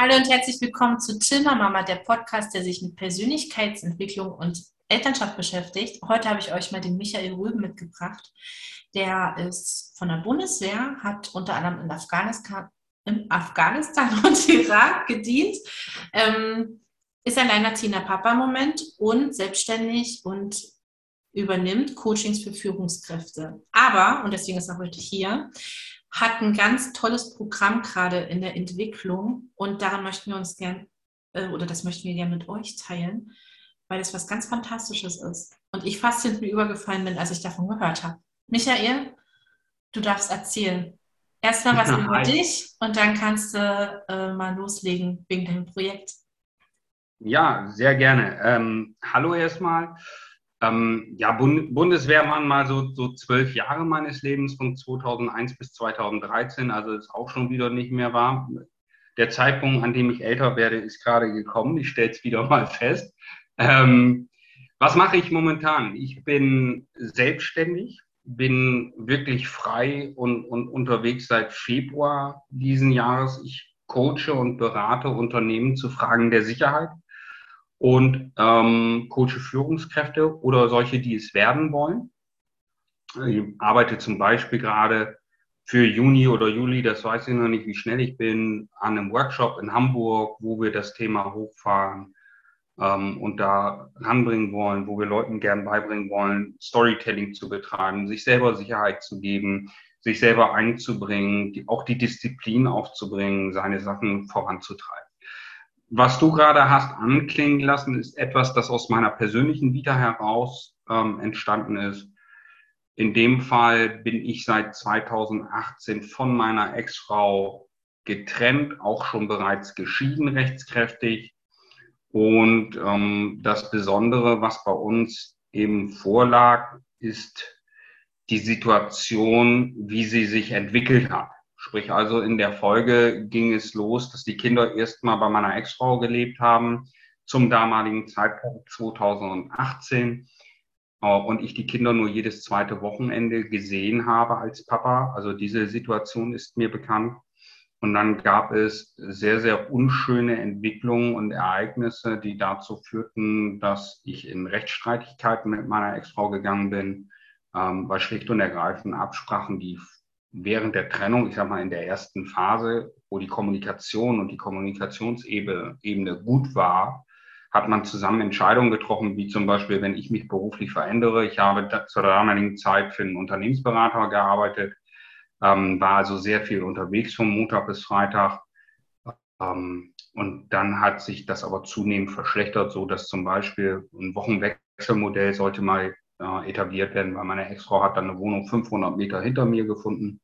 Hallo und herzlich willkommen zu Tilma Mama, der Podcast, der sich mit Persönlichkeitsentwicklung und Elternschaft beschäftigt. Heute habe ich euch mal den Michael Rüben mitgebracht. Der ist von der Bundeswehr, hat unter anderem in Afghanistan, in Afghanistan und Irak gedient, ähm, ist alleinerziehender Papa im Moment und selbstständig und übernimmt Coachings für Führungskräfte. Aber, und deswegen ist er heute hier, hat ein ganz tolles Programm gerade in der Entwicklung und daran möchten wir uns gern, äh, oder das möchten wir gerne mit euch teilen, weil es was ganz Fantastisches ist. Und ich fast hinten übergefallen bin, als ich davon gehört habe. Michael, du darfst erzählen. Erstmal was ja, über dich und dann kannst du äh, mal loslegen wegen deinem Projekt. Ja, sehr gerne. Ähm, hallo erstmal. Ähm, ja, Bund Bundeswehrmann mal so, so zwölf Jahre meines Lebens von 2001 bis 2013, also ist auch schon wieder nicht mehr wahr. Der Zeitpunkt, an dem ich älter werde, ist gerade gekommen. Ich stelle es wieder mal fest. Ähm, was mache ich momentan? Ich bin selbstständig, bin wirklich frei und, und unterwegs seit Februar diesen Jahres. Ich coache und berate Unternehmen zu Fragen der Sicherheit und ähm, coache Führungskräfte oder solche, die es werden wollen. Ich arbeite zum Beispiel gerade für Juni oder Juli, das weiß ich noch nicht, wie schnell ich bin, an einem Workshop in Hamburg, wo wir das Thema hochfahren ähm, und da ranbringen wollen, wo wir Leuten gern beibringen wollen, Storytelling zu betreiben, sich selber Sicherheit zu geben, sich selber einzubringen, die, auch die Disziplin aufzubringen, seine Sachen voranzutreiben was du gerade hast anklingen lassen, ist etwas, das aus meiner persönlichen Vita heraus ähm, entstanden ist. In dem Fall bin ich seit 2018 von meiner Ex-Frau getrennt, auch schon bereits geschieden rechtskräftig. Und ähm, das Besondere, was bei uns eben vorlag, ist die Situation, wie sie sich entwickelt hat. Sprich also in der Folge ging es los, dass die Kinder erstmal bei meiner Ex-Frau gelebt haben, zum damaligen Zeitpunkt 2018 äh, und ich die Kinder nur jedes zweite Wochenende gesehen habe als Papa. Also diese Situation ist mir bekannt. Und dann gab es sehr, sehr unschöne Entwicklungen und Ereignisse, die dazu führten, dass ich in Rechtsstreitigkeiten mit meiner Ex-Frau gegangen bin, ähm, weil schlicht und ergreifend Absprachen, die während der Trennung, ich sag mal in der ersten Phase, wo die Kommunikation und die Kommunikationsebene gut war, hat man zusammen Entscheidungen getroffen, wie zum Beispiel, wenn ich mich beruflich verändere. Ich habe zur damaligen Zeit für einen Unternehmensberater gearbeitet, ähm, war also sehr viel unterwegs vom Montag bis Freitag. Ähm, und dann hat sich das aber zunehmend verschlechtert, so dass zum Beispiel ein Wochenwechselmodell sollte mal äh, etabliert werden, weil meine Ex-Frau hat dann eine Wohnung 500 Meter hinter mir gefunden,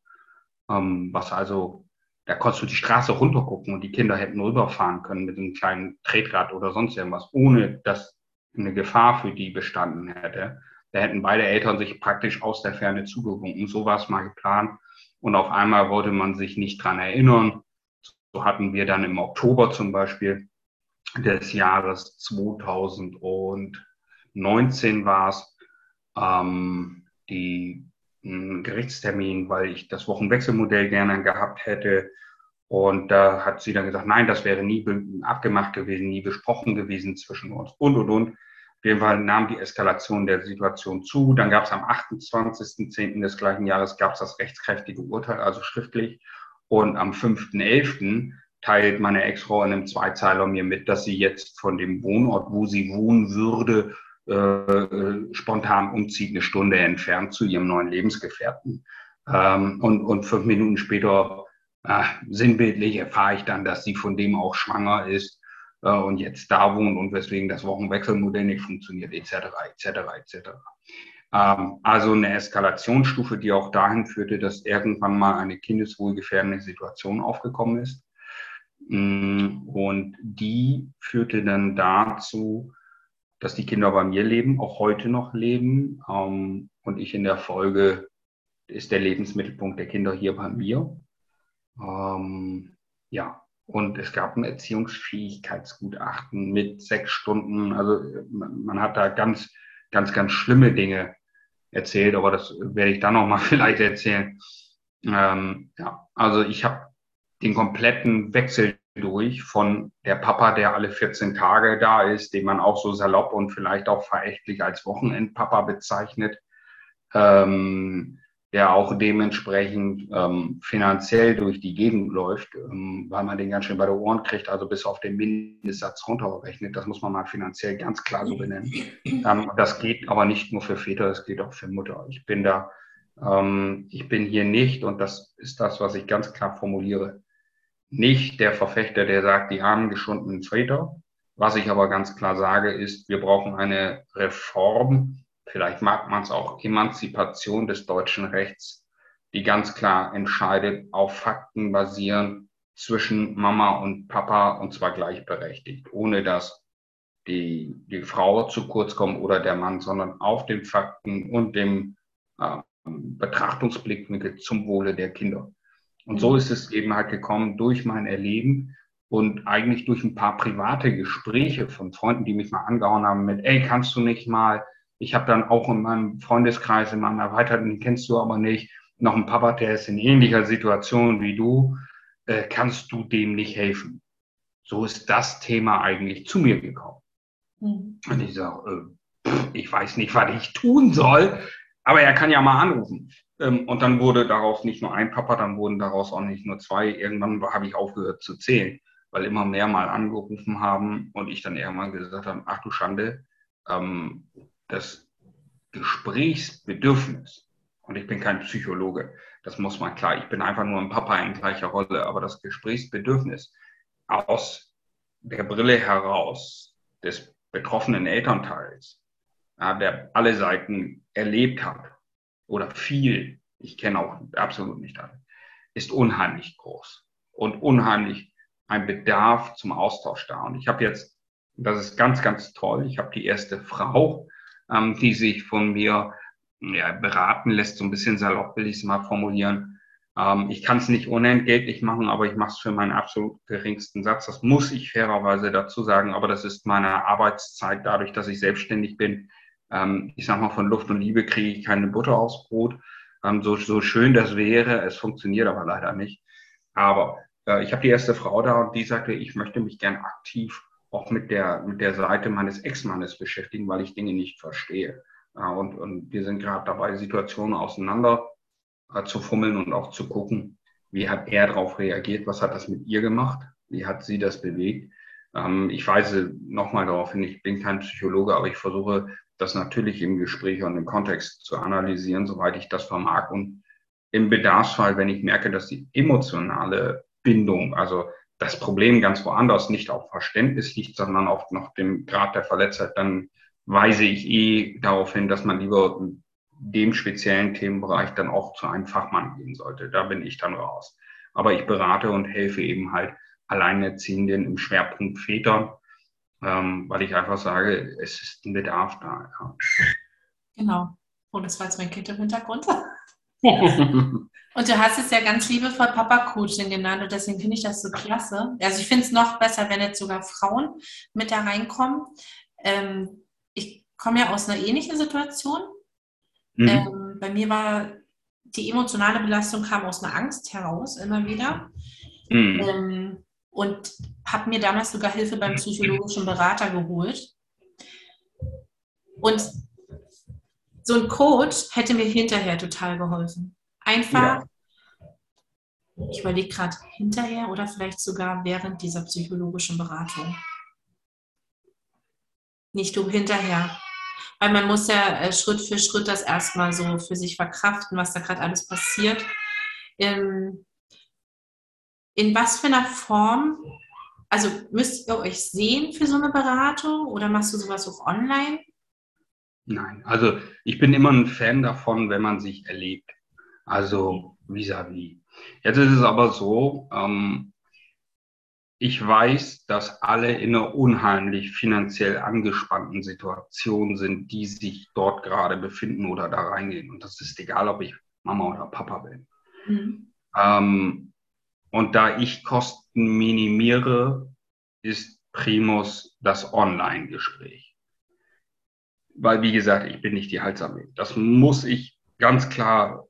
ähm, was also, da konntest du die Straße runtergucken und die Kinder hätten rüberfahren können mit einem kleinen Tretrad oder sonst irgendwas, ohne dass eine Gefahr für die bestanden hätte. Da hätten beide Eltern sich praktisch aus der Ferne zugewunken. So war es mal geplant. Und auf einmal wollte man sich nicht dran erinnern. So hatten wir dann im Oktober zum Beispiel des Jahres 2019 war es, ähm, die einen Gerichtstermin, weil ich das Wochenwechselmodell gerne gehabt hätte. Und da hat sie dann gesagt, nein, das wäre nie abgemacht gewesen, nie besprochen gewesen zwischen uns und, und, und. Auf jeden Fall nahm die Eskalation der Situation zu. Dann gab es am 28.10. des gleichen Jahres gab es das rechtskräftige Urteil, also schriftlich. Und am 5.11. teilt meine Ex-Frau in einem Zweizeiler mir mit, dass sie jetzt von dem Wohnort, wo sie wohnen würde, äh, spontan umzieht, eine Stunde entfernt zu ihrem neuen Lebensgefährten. Ähm, und, und fünf Minuten später, äh, sinnbildlich, erfahre ich dann, dass sie von dem auch schwanger ist äh, und jetzt da wohnt und weswegen das Wochenwechselmodell nicht funktioniert, etc., etc., etc. also eine Eskalationsstufe, die auch dahin führte, dass irgendwann mal eine kindeswohlgefährdende Situation aufgekommen ist. Mm, und die führte dann dazu, dass die Kinder bei mir leben, auch heute noch leben. Ähm, und ich in der Folge ist der Lebensmittelpunkt der Kinder hier bei mir. Ähm, ja, und es gab ein Erziehungsfähigkeitsgutachten mit sechs Stunden. Also man, hat da ganz, ganz, ganz schlimme Dinge erzählt, aber das werde ich dann nochmal vielleicht erzählen. Ähm, ja, also ich habe den kompletten Wechsel durch von der Papa, der alle 14 Tage da ist, den man auch so salopp und vielleicht auch verächtlich als Wochenendpapa bezeichnet, ähm, der auch dementsprechend ähm, finanziell durch die Gegend läuft, ähm, weil man den ganz schön bei der Ohren kriegt, also bis auf den Mindestsatz runterrechnet. Das muss man mal finanziell ganz klar so benennen. Ähm, das geht aber nicht nur für Väter, das geht auch für Mutter. Ich bin da, ähm, ich bin hier nicht, und das ist das, was ich ganz klar formuliere, nicht der Verfechter, der sagt, die armen geschundenen Väter. Was ich aber ganz klar sage, ist, wir brauchen eine Reform vielleicht mag man es auch Emanzipation des deutschen Rechts, die ganz klar entscheidet, auf Fakten basieren zwischen Mama und Papa und zwar gleichberechtigt, ohne dass die, die Frau zu kurz kommt oder der Mann, sondern auf den Fakten und dem äh, Betrachtungsblickwinkel zum Wohle der Kinder. Und so ist es eben halt gekommen durch mein Erleben und eigentlich durch ein paar private Gespräche von Freunden, die mich mal angehauen haben mit, ey, kannst du nicht mal ich habe dann auch in meinem Freundeskreis, in meinem Erweiterten, den kennst du aber nicht, noch einen Papa, der ist in ähnlicher Situation wie du. Äh, kannst du dem nicht helfen? So ist das Thema eigentlich zu mir gekommen. Mhm. Und ich sage, äh, ich weiß nicht, was ich tun soll, aber er kann ja mal anrufen. Ähm, und dann wurde daraus nicht nur ein Papa, dann wurden daraus auch nicht nur zwei. Irgendwann habe ich aufgehört zu zählen, weil immer mehr mal angerufen haben und ich dann irgendwann gesagt habe, ach du Schande, ähm, das Gesprächsbedürfnis, und ich bin kein Psychologe, das muss man klar, ich bin einfach nur ein Papa in gleicher Rolle, aber das Gesprächsbedürfnis aus der Brille heraus des betroffenen Elternteils, der alle Seiten erlebt hat oder viel, ich kenne auch absolut nicht alle, ist unheimlich groß und unheimlich ein Bedarf zum Austausch da. Und ich habe jetzt, das ist ganz, ganz toll, ich habe die erste Frau, ähm, die sich von mir ja, beraten lässt, so ein bisschen salopp will ich es mal formulieren. Ähm, ich kann es nicht unentgeltlich machen, aber ich mache es für meinen absolut geringsten Satz. Das muss ich fairerweise dazu sagen, aber das ist meine Arbeitszeit dadurch, dass ich selbstständig bin. Ähm, ich sage mal, von Luft und Liebe kriege ich keine Butter aufs Brot. Ähm, so, so schön das wäre, es funktioniert aber leider nicht. Aber äh, ich habe die erste Frau da und die sagte, ich möchte mich gern aktiv auch mit der, mit der Seite meines Ex-Mannes beschäftigen, weil ich Dinge nicht verstehe. Und, und wir sind gerade dabei, Situationen auseinander äh, zu fummeln und auch zu gucken, wie hat er darauf reagiert, was hat das mit ihr gemacht, wie hat sie das bewegt. Ähm, ich weise nochmal darauf hin, ich bin kein Psychologe, aber ich versuche das natürlich im Gespräch und im Kontext zu analysieren, soweit ich das vermag. Und im Bedarfsfall, wenn ich merke, dass die emotionale Bindung, also das Problem ganz woanders nicht auf Verständnis liegt, sondern auf noch dem Grad der Verletztheit, dann weise ich eh darauf hin, dass man lieber dem speziellen Themenbereich dann auch zu einem Fachmann gehen sollte. Da bin ich dann raus. Aber ich berate und helfe eben halt Alleinerziehenden im Schwerpunkt Vätern, ähm, weil ich einfach sage, es ist ein Bedarf da. Ja. Genau. Oh, das war jetzt mein Kind im Hintergrund. Und du hast es ja ganz liebevoll Papa-Coaching genannt und deswegen finde ich das so klasse. Also ich finde es noch besser, wenn jetzt sogar Frauen mit da reinkommen. Ähm, ich komme ja aus einer ähnlichen Situation. Mhm. Ähm, bei mir war die emotionale Belastung kam aus einer Angst heraus immer wieder. Mhm. Ähm, und habe mir damals sogar Hilfe beim psychologischen Berater geholt. Und so ein Coach hätte mir hinterher total geholfen. Einfach, ja. ich überlege gerade hinterher oder vielleicht sogar während dieser psychologischen Beratung. Nicht du hinterher. Weil man muss ja äh, Schritt für Schritt das erstmal so für sich verkraften, was da gerade alles passiert. In, in was für einer Form, also müsst ihr euch sehen für so eine Beratung oder machst du sowas auch online? Nein, also ich bin immer ein Fan davon, wenn man sich erlebt. Also vis-à-vis. -vis. Jetzt ist es aber so, ähm, ich weiß, dass alle in einer unheimlich finanziell angespannten Situation sind, die sich dort gerade befinden oder da reingehen. Und das ist egal, ob ich Mama oder Papa bin. Mhm. Ähm, und da ich Kosten minimiere, ist Primus das Online-Gespräch weil, wie gesagt, ich bin nicht die Heilsarmee. Das muss ich ganz klar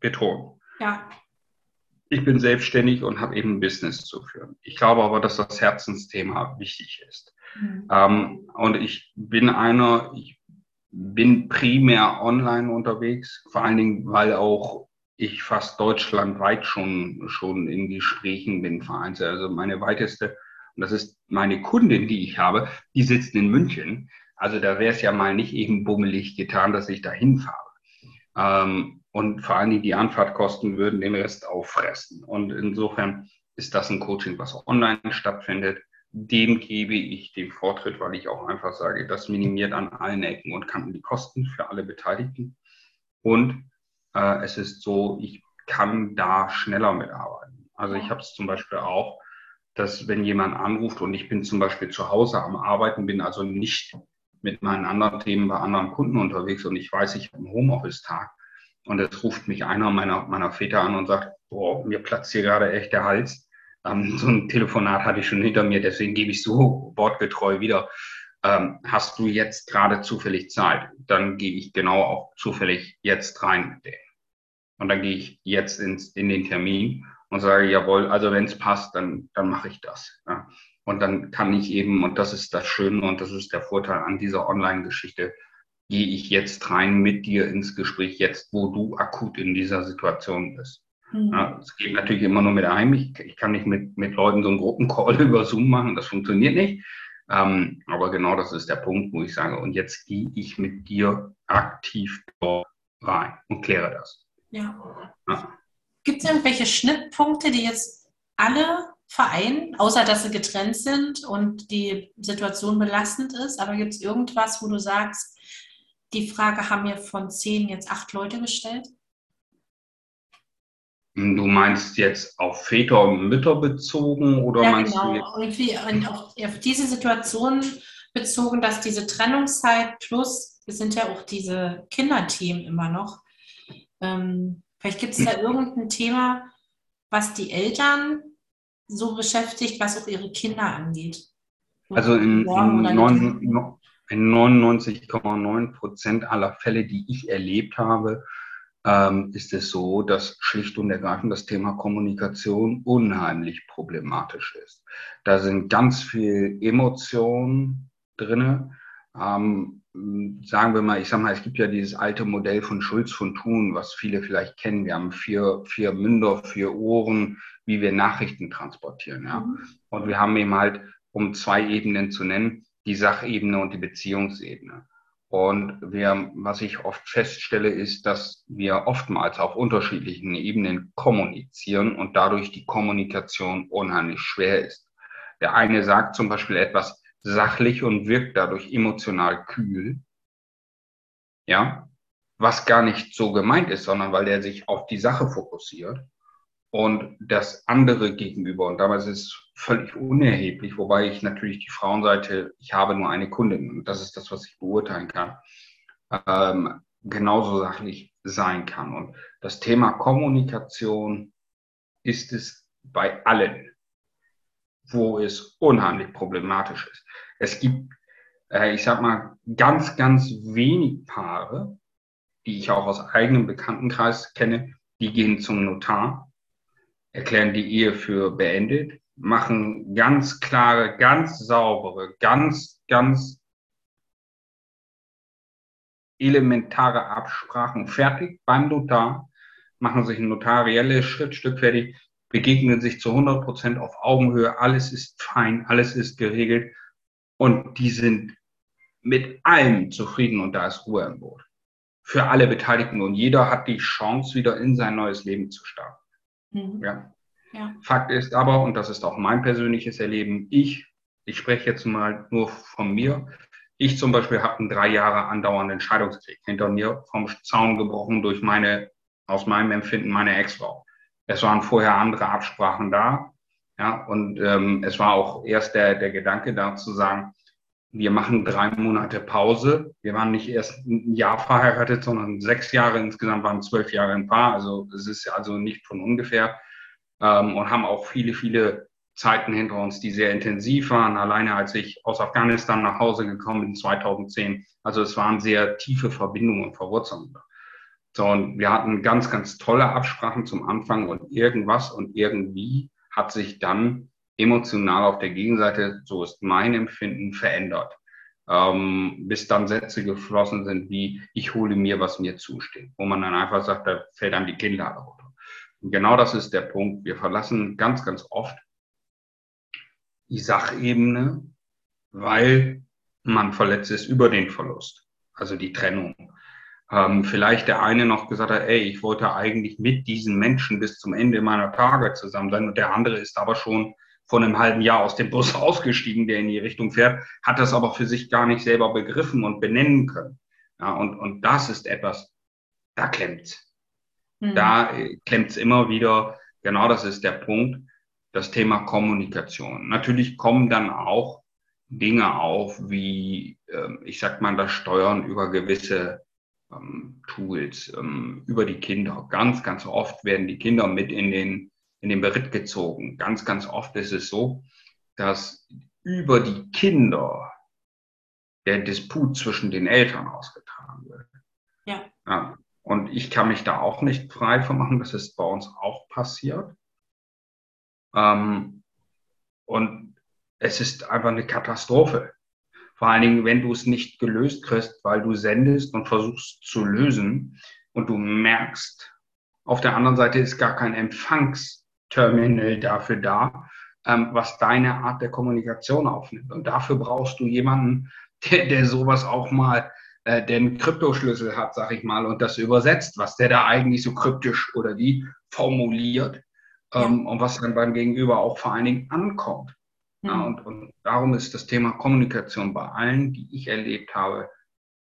betonen. Ja. ich bin selbstständig und habe eben ein Business zu führen. Ich glaube aber, dass das Herzensthema wichtig ist. Mhm. Ähm, und ich bin einer, ich bin primär online unterwegs, vor allen Dingen, weil auch ich fast deutschlandweit schon, schon in Gesprächen bin, vereinzelt. Also meine weiteste, und das ist meine Kundin, die ich habe, die sitzt in München. Also da wäre es ja mal nicht eben bummelig getan, dass ich da hinfahre. Ähm, und vor allen Dingen die Anfahrtkosten würden den Rest auffressen. Und insofern ist das ein Coaching, was online stattfindet. Dem gebe ich den Vortritt, weil ich auch einfach sage, das minimiert an allen Ecken und Kanten die Kosten für alle Beteiligten. Und äh, es ist so, ich kann da schneller mitarbeiten. Also ich habe es zum Beispiel auch, dass wenn jemand anruft und ich bin zum Beispiel zu Hause am Arbeiten, bin also nicht mit meinen anderen Themen bei anderen Kunden unterwegs und ich weiß, ich habe einen Homeoffice-Tag, und es ruft mich einer meiner, meiner Väter an und sagt, boah, mir platzt hier gerade echt der Hals. Ähm, so ein Telefonat hatte ich schon hinter mir, deswegen gebe ich so wortgetreu wieder. Ähm, hast du jetzt gerade zufällig Zeit? Dann gehe ich genau auch zufällig jetzt rein mit. Und dann gehe ich jetzt ins, in den Termin und sage, jawohl, also wenn es passt, dann, dann mache ich das. Ja. Und dann kann ich eben, und das ist das Schöne und das ist der Vorteil an dieser Online-Geschichte, gehe ich jetzt rein mit dir ins Gespräch, jetzt wo du akut in dieser Situation bist. Mhm. Ja, es geht natürlich immer nur mit einem. Ich, ich, kann nicht mit, mit Leuten so einen Gruppencall über Zoom machen, das funktioniert nicht. Ähm, aber genau das ist der Punkt, wo ich sage, und jetzt gehe ich mit dir aktiv dort rein und kläre das. Ja. ja. Gibt es irgendwelche Schnittpunkte, die jetzt alle vereinen, außer dass sie getrennt sind und die Situation belastend ist? Aber gibt es irgendwas, wo du sagst, die Frage haben mir von zehn jetzt acht Leute gestellt. Du meinst jetzt auf Väter und Mütter bezogen oder ja, meinst genau. du Irgendwie auf, diese Situation bezogen, dass diese Trennungszeit plus, es sind ja auch diese Kinderthemen immer noch. Ähm, vielleicht gibt es da irgendein Thema, was die Eltern so beschäftigt, was auch ihre Kinder angeht. Also in, in, in 99,9 Prozent aller Fälle, die ich erlebt habe, ähm, ist es so, dass schlicht und ergreifend das Thema Kommunikation unheimlich problematisch ist. Da sind ganz viel Emotionen drinne. Ähm, sagen wir mal, ich sag mal, es gibt ja dieses alte Modell von Schulz von Thun, was viele vielleicht kennen. Wir haben vier, vier Münder, vier Ohren, wie wir Nachrichten transportieren. Ja? Mhm. Und wir haben eben halt, um zwei Ebenen zu nennen, die Sachebene und die Beziehungsebene. Und wir, was ich oft feststelle, ist, dass wir oftmals auf unterschiedlichen Ebenen kommunizieren und dadurch die Kommunikation unheimlich schwer ist. Der eine sagt zum Beispiel etwas sachlich und wirkt dadurch emotional kühl. Ja, was gar nicht so gemeint ist, sondern weil er sich auf die Sache fokussiert und das andere gegenüber. Und damals ist es völlig unerheblich, wobei ich natürlich die Frauenseite, ich habe nur eine Kundin und das ist das, was ich beurteilen kann, ähm, genauso sachlich sein kann. Und das Thema Kommunikation ist es bei allen, wo es unheimlich problematisch ist. Es gibt, äh, ich sag mal, ganz, ganz wenig Paare, die ich auch aus eigenem Bekanntenkreis kenne, die gehen zum Notar erklären die Ehe für beendet, machen ganz klare, ganz saubere, ganz, ganz elementare Absprachen fertig beim Notar, machen sich ein notarielles Schrittstück fertig, begegnen sich zu 100 Prozent auf Augenhöhe, alles ist fein, alles ist geregelt und die sind mit allem zufrieden und da ist Ruhe im Boot. Für alle Beteiligten und jeder hat die Chance, wieder in sein neues Leben zu starten. Mhm. Ja. ja. Fakt ist aber, und das ist auch mein persönliches Erleben, ich, ich spreche jetzt mal nur von mir, ich zum Beispiel habe einen drei Jahre andauernden Scheidungskrieg hinter mir vom Zaun gebrochen durch meine, aus meinem Empfinden, meine Ex-Frau. Es waren vorher andere Absprachen da. Ja, und ähm, es war auch erst der, der Gedanke da zu sagen, wir machen drei Monate Pause. Wir waren nicht erst ein Jahr verheiratet, sondern sechs Jahre. Insgesamt waren zwölf Jahre ein Paar. Also es ist also nicht von ungefähr. Ähm, und haben auch viele, viele Zeiten hinter uns, die sehr intensiv waren. Alleine als ich aus Afghanistan nach Hause gekommen bin 2010. Also es waren sehr tiefe Verbindungen und Verwurzelungen. So, und wir hatten ganz, ganz tolle Absprachen zum Anfang und irgendwas und irgendwie hat sich dann emotional auf der Gegenseite, so ist mein Empfinden, verändert. Ähm, bis dann Sätze geflossen sind wie, ich hole mir, was mir zusteht. Wo man dann einfach sagt, da fällt dann die Kinder runter. Und genau das ist der Punkt. Wir verlassen ganz, ganz oft die Sachebene, weil man verletzt ist über den Verlust, also die Trennung. Ähm, vielleicht der eine noch gesagt hat, ey, ich wollte eigentlich mit diesen Menschen bis zum Ende meiner Tage zusammen sein und der andere ist aber schon vor einem halben Jahr aus dem Bus ausgestiegen, der in die Richtung fährt, hat das aber für sich gar nicht selber begriffen und benennen können. Ja, und, und das ist etwas, da klemmt's. Mhm. Da äh, klemmt's immer wieder. Genau das ist der Punkt. Das Thema Kommunikation. Natürlich kommen dann auch Dinge auf, wie, äh, ich sag mal, das Steuern über gewisse ähm, Tools, ähm, über die Kinder. Ganz, ganz oft werden die Kinder mit in den in den Beritt gezogen. Ganz, ganz oft ist es so, dass über die Kinder der Disput zwischen den Eltern ausgetragen wird. Ja. ja. Und ich kann mich da auch nicht frei von machen. Das ist bei uns auch passiert. Ähm, und es ist einfach eine Katastrophe. Vor allen Dingen, wenn du es nicht gelöst kriegst, weil du sendest und versuchst zu lösen und du merkst, auf der anderen Seite ist gar kein Empfangs, Terminal dafür da, ähm, was deine Art der Kommunikation aufnimmt. Und dafür brauchst du jemanden, der, der sowas auch mal, äh, einen Kryptoschlüssel hat, sag ich mal, und das übersetzt, was der da eigentlich so kryptisch oder wie formuliert ähm, und was dann beim Gegenüber auch vor allen Dingen ankommt. Mhm. Ja, und, und darum ist das Thema Kommunikation bei allen, die ich erlebt habe,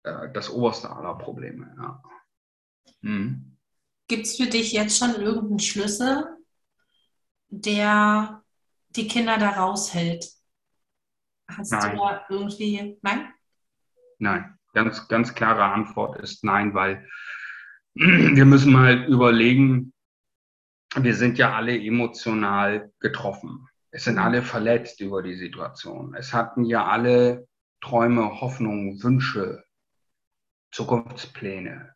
äh, das oberste aller Probleme. Ja. Mhm. Gibt es für dich jetzt schon irgendeinen Schlüssel, der die Kinder da raushält? Hast nein. du da irgendwie, nein? Nein, ganz, ganz klare Antwort ist nein, weil wir müssen mal überlegen, wir sind ja alle emotional getroffen. Es sind alle verletzt über die Situation. Es hatten ja alle Träume, Hoffnungen, Wünsche, Zukunftspläne.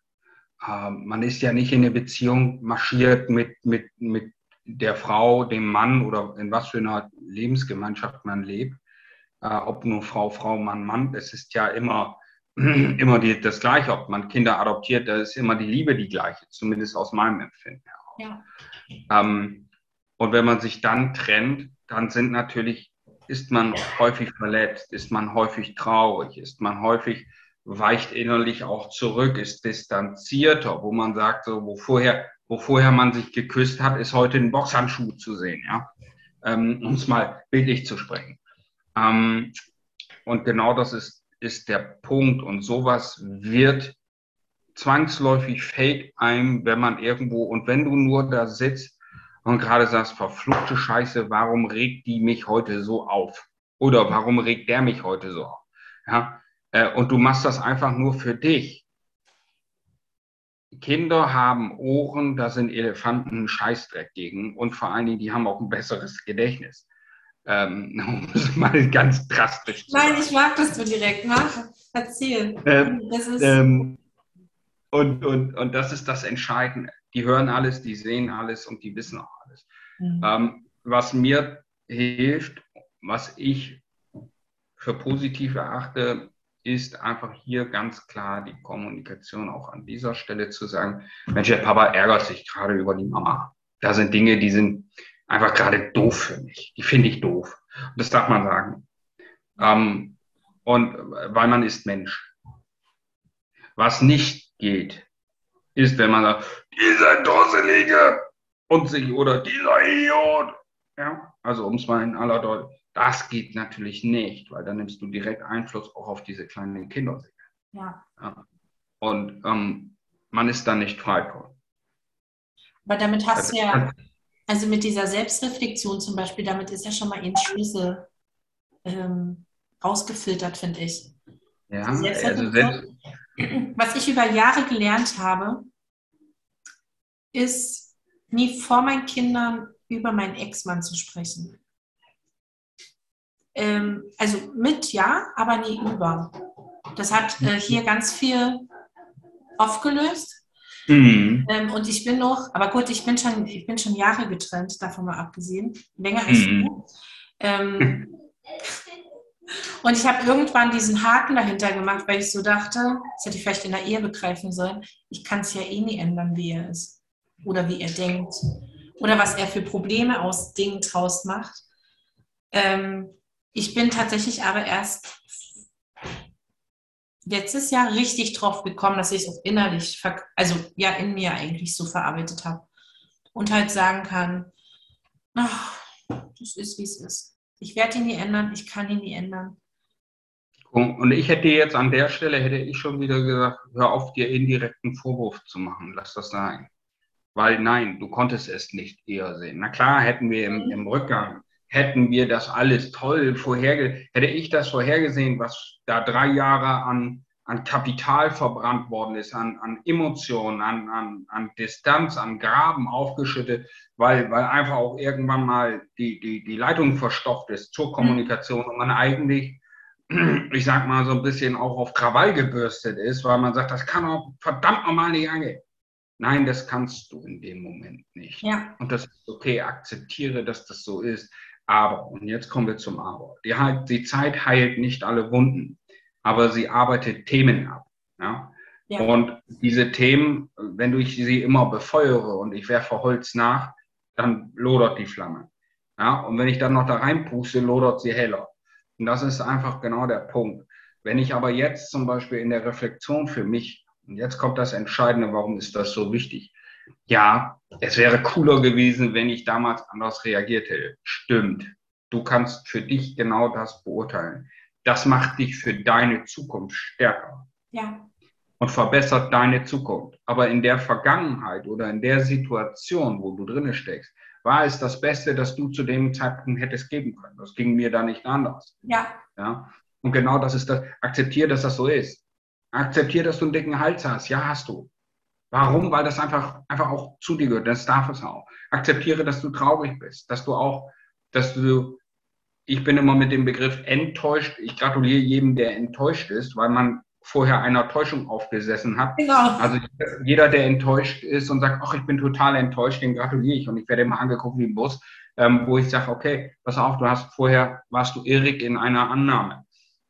Ähm, man ist ja nicht in eine Beziehung marschiert mit, mit, mit der Frau, dem Mann oder in was für einer Lebensgemeinschaft man lebt, äh, ob nur Frau, Frau, Mann, Mann, es ist ja immer, immer die, das Gleiche, ob man Kinder adoptiert, da ist immer die Liebe die gleiche, zumindest aus meinem Empfinden heraus. Ja. Ähm, und wenn man sich dann trennt, dann sind natürlich, ist man häufig verletzt, ist man häufig traurig, ist man häufig weicht innerlich auch zurück, ist distanzierter, wo man sagt, so, wo vorher wo vorher man sich geküsst hat, ist heute ein Boxhandschuh zu sehen, ja, ähm, um es mal bildlich zu sprechen. Ähm, und genau das ist, ist der Punkt. Und sowas wird zwangsläufig fake einem, wenn man irgendwo, und wenn du nur da sitzt und gerade sagst, verfluchte Scheiße, warum regt die mich heute so auf? Oder warum regt der mich heute so auf? Ja, äh, und du machst das einfach nur für dich Kinder haben Ohren, da sind Elefanten Scheißdreck gegen und vor allen Dingen, die haben auch ein besseres Gedächtnis. Ähm, um es mal ganz drastisch zu Nein, ich mag das du direkt mach. Erzähl. Ähm, das ist ähm, und, und, und das ist das Entscheidende. Die hören alles, die sehen alles und die wissen auch alles. Mhm. Ähm, was mir hilft, was ich für positiv erachte, ist einfach hier ganz klar die Kommunikation auch an dieser Stelle zu sagen, Mensch, der Papa ärgert sich gerade über die Mama. Da sind Dinge, die sind einfach gerade doof für mich. Die finde ich doof. Das darf man sagen. Ähm, und weil man ist Mensch. Was nicht geht, ist, wenn man sagt, dieser Dusselige und sich oder dieser Idiot. Ja, also um es mal in aller Deutlichkeit das geht natürlich nicht, weil dann nimmst du direkt Einfluss auch auf diese kleinen Kinder. Ja. ja. Und ähm, man ist dann nicht frei von. Aber damit hast du ja, also mit dieser Selbstreflexion zum Beispiel, damit ist ja schon mal ein Schlüssel ähm, rausgefiltert, finde ich. Ja, also selbst was ich über Jahre gelernt habe, ist nie vor meinen Kindern über meinen Ex-Mann zu sprechen. Ähm, also mit ja, aber nie über. Das hat äh, hier ganz viel aufgelöst. Mhm. Ähm, und ich bin noch, aber gut, ich bin schon, ich bin schon Jahre getrennt, davon mal abgesehen. Länger als mhm. du. Ähm, und ich habe irgendwann diesen Haken dahinter gemacht, weil ich so dachte, das hätte ich vielleicht in der Ehe begreifen sollen, ich kann es ja eh nie ändern, wie er ist. Oder wie er denkt. Oder was er für Probleme aus Dingen draus macht. Ähm, ich bin tatsächlich aber erst letztes Jahr richtig drauf gekommen, dass ich es auch innerlich, also ja, in mir eigentlich so verarbeitet habe. Und halt sagen kann, ach, das ist, wie es ist. Ich werde ihn nie ändern, ich kann ihn nie ändern. Und ich hätte jetzt an der Stelle, hätte ich schon wieder gesagt, hör auf, dir indirekten Vorwurf zu machen. Lass das sein. Weil nein, du konntest es nicht eher sehen. Na klar, hätten wir im, im Rückgang, hätten wir das alles toll vorhergesehen, hätte ich das vorhergesehen, was da drei Jahre an, an Kapital verbrannt worden ist, an, an Emotionen, an, an, an Distanz, an Graben aufgeschüttet, weil, weil einfach auch irgendwann mal die, die, die Leitung verstopft ist zur Kommunikation und man eigentlich ich sag mal, so ein bisschen auch auf Krawall gebürstet ist, weil man sagt, das kann auch verdammt nochmal nicht angehen. Nein, das kannst du in dem Moment nicht. Ja. Und das ist okay, akzeptiere, dass das so ist. Aber, und jetzt kommen wir zum Aber. Die, die Zeit heilt nicht alle Wunden, aber sie arbeitet Themen ab. Ja? ja? Und diese Themen, wenn du sie immer befeuere und ich werfe Holz nach, dann lodert die Flamme. Ja? Und wenn ich dann noch da reinpuste, lodert sie heller. Und das ist einfach genau der Punkt. Wenn ich aber jetzt zum Beispiel in der Reflexion für mich, und jetzt kommt das Entscheidende, warum ist das so wichtig? Ja, es wäre cooler gewesen, wenn ich damals anders reagiert hätte. Stimmt. Du kannst für dich genau das beurteilen. Das macht dich für deine Zukunft stärker. Ja. Und verbessert deine Zukunft. Aber in der Vergangenheit oder in der Situation, wo du drinne steckst, war es das Beste, das du zu dem Zeitpunkt hättest geben können. Das ging mir da nicht anders. Ja. ja? Und genau das ist das. Akzeptiere, dass das so ist. Akzeptiere, dass du einen dicken Hals hast. Ja, hast du. Warum? Weil das einfach, einfach auch zu dir gehört. Das darf es auch. Akzeptiere, dass du traurig bist, dass du auch, dass du, ich bin immer mit dem Begriff enttäuscht. Ich gratuliere jedem, der enttäuscht ist, weil man vorher einer Täuschung aufgesessen hat. Genau. Also jeder, der enttäuscht ist und sagt, ach, ich bin total enttäuscht, den gratuliere ich und ich werde immer angeguckt wie ein Bus, ähm, wo ich sage, okay, pass auf, du hast vorher, warst du irrig in einer Annahme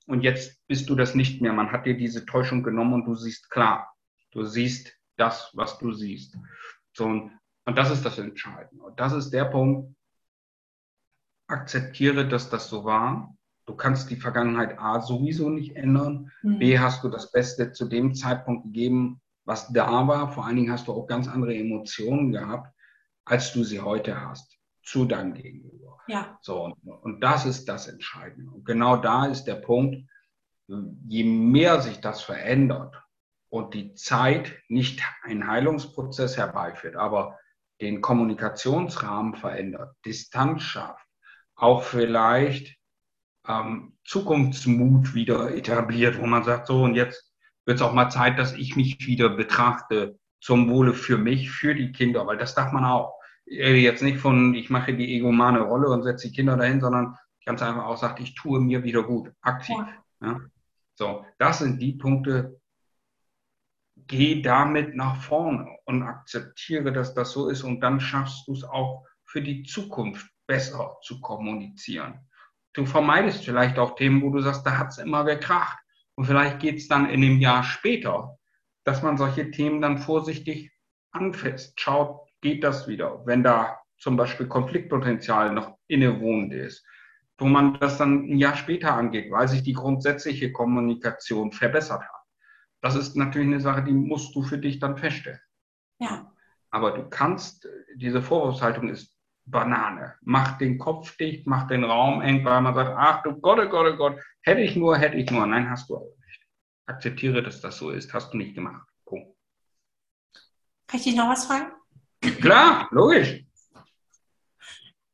und jetzt bist du das nicht mehr. Man hat dir diese Täuschung genommen und du siehst klar. Du siehst das, was du siehst. So, und, und das ist das Entscheidende. Und das ist der Punkt, akzeptiere, dass das so war Du kannst die Vergangenheit A sowieso nicht ändern. Mhm. B hast du das Beste zu dem Zeitpunkt gegeben, was da war. Vor allen Dingen hast du auch ganz andere Emotionen gehabt, als du sie heute hast zu deinem Gegenüber. Ja. So, und das ist das Entscheidende. Und genau da ist der Punkt, je mehr sich das verändert und die Zeit nicht einen Heilungsprozess herbeiführt, aber den Kommunikationsrahmen verändert, Distanz schafft, auch vielleicht ähm, Zukunftsmut wieder etabliert, wo man sagt, so und jetzt wird es auch mal Zeit, dass ich mich wieder betrachte zum Wohle für mich, für die Kinder, weil das darf man auch. Jetzt nicht von, ich mache die egomane Rolle und setze die Kinder dahin, sondern ganz einfach auch sagt, ich tue mir wieder gut, aktiv. Ja. Ja. So, das sind die Punkte, geh damit nach vorne und akzeptiere, dass das so ist und dann schaffst du es auch für die Zukunft besser zu kommunizieren. Du vermeidest vielleicht auch Themen, wo du sagst, da hat es immer gekracht. Und vielleicht geht es dann in einem Jahr später, dass man solche Themen dann vorsichtig anfasst. Schaut, geht das wieder, wenn da zum Beispiel Konfliktpotenzial noch innewohnend ist, wo man das dann ein Jahr später angeht, weil sich die grundsätzliche Kommunikation verbessert hat. Das ist natürlich eine Sache, die musst du für dich dann feststellen. Ja. Aber du kannst, diese Vorwurfshaltung ist Banane. Macht den Kopf dicht, macht den Raum eng, weil man sagt, ach du Gott, oh Gott, oh Gott, hätte ich nur, hätte ich nur. Nein, hast du aber nicht. Akzeptiere, dass das so ist. Hast du nicht gemacht. Punkt. Kann ich dich noch was fragen? Klar, logisch.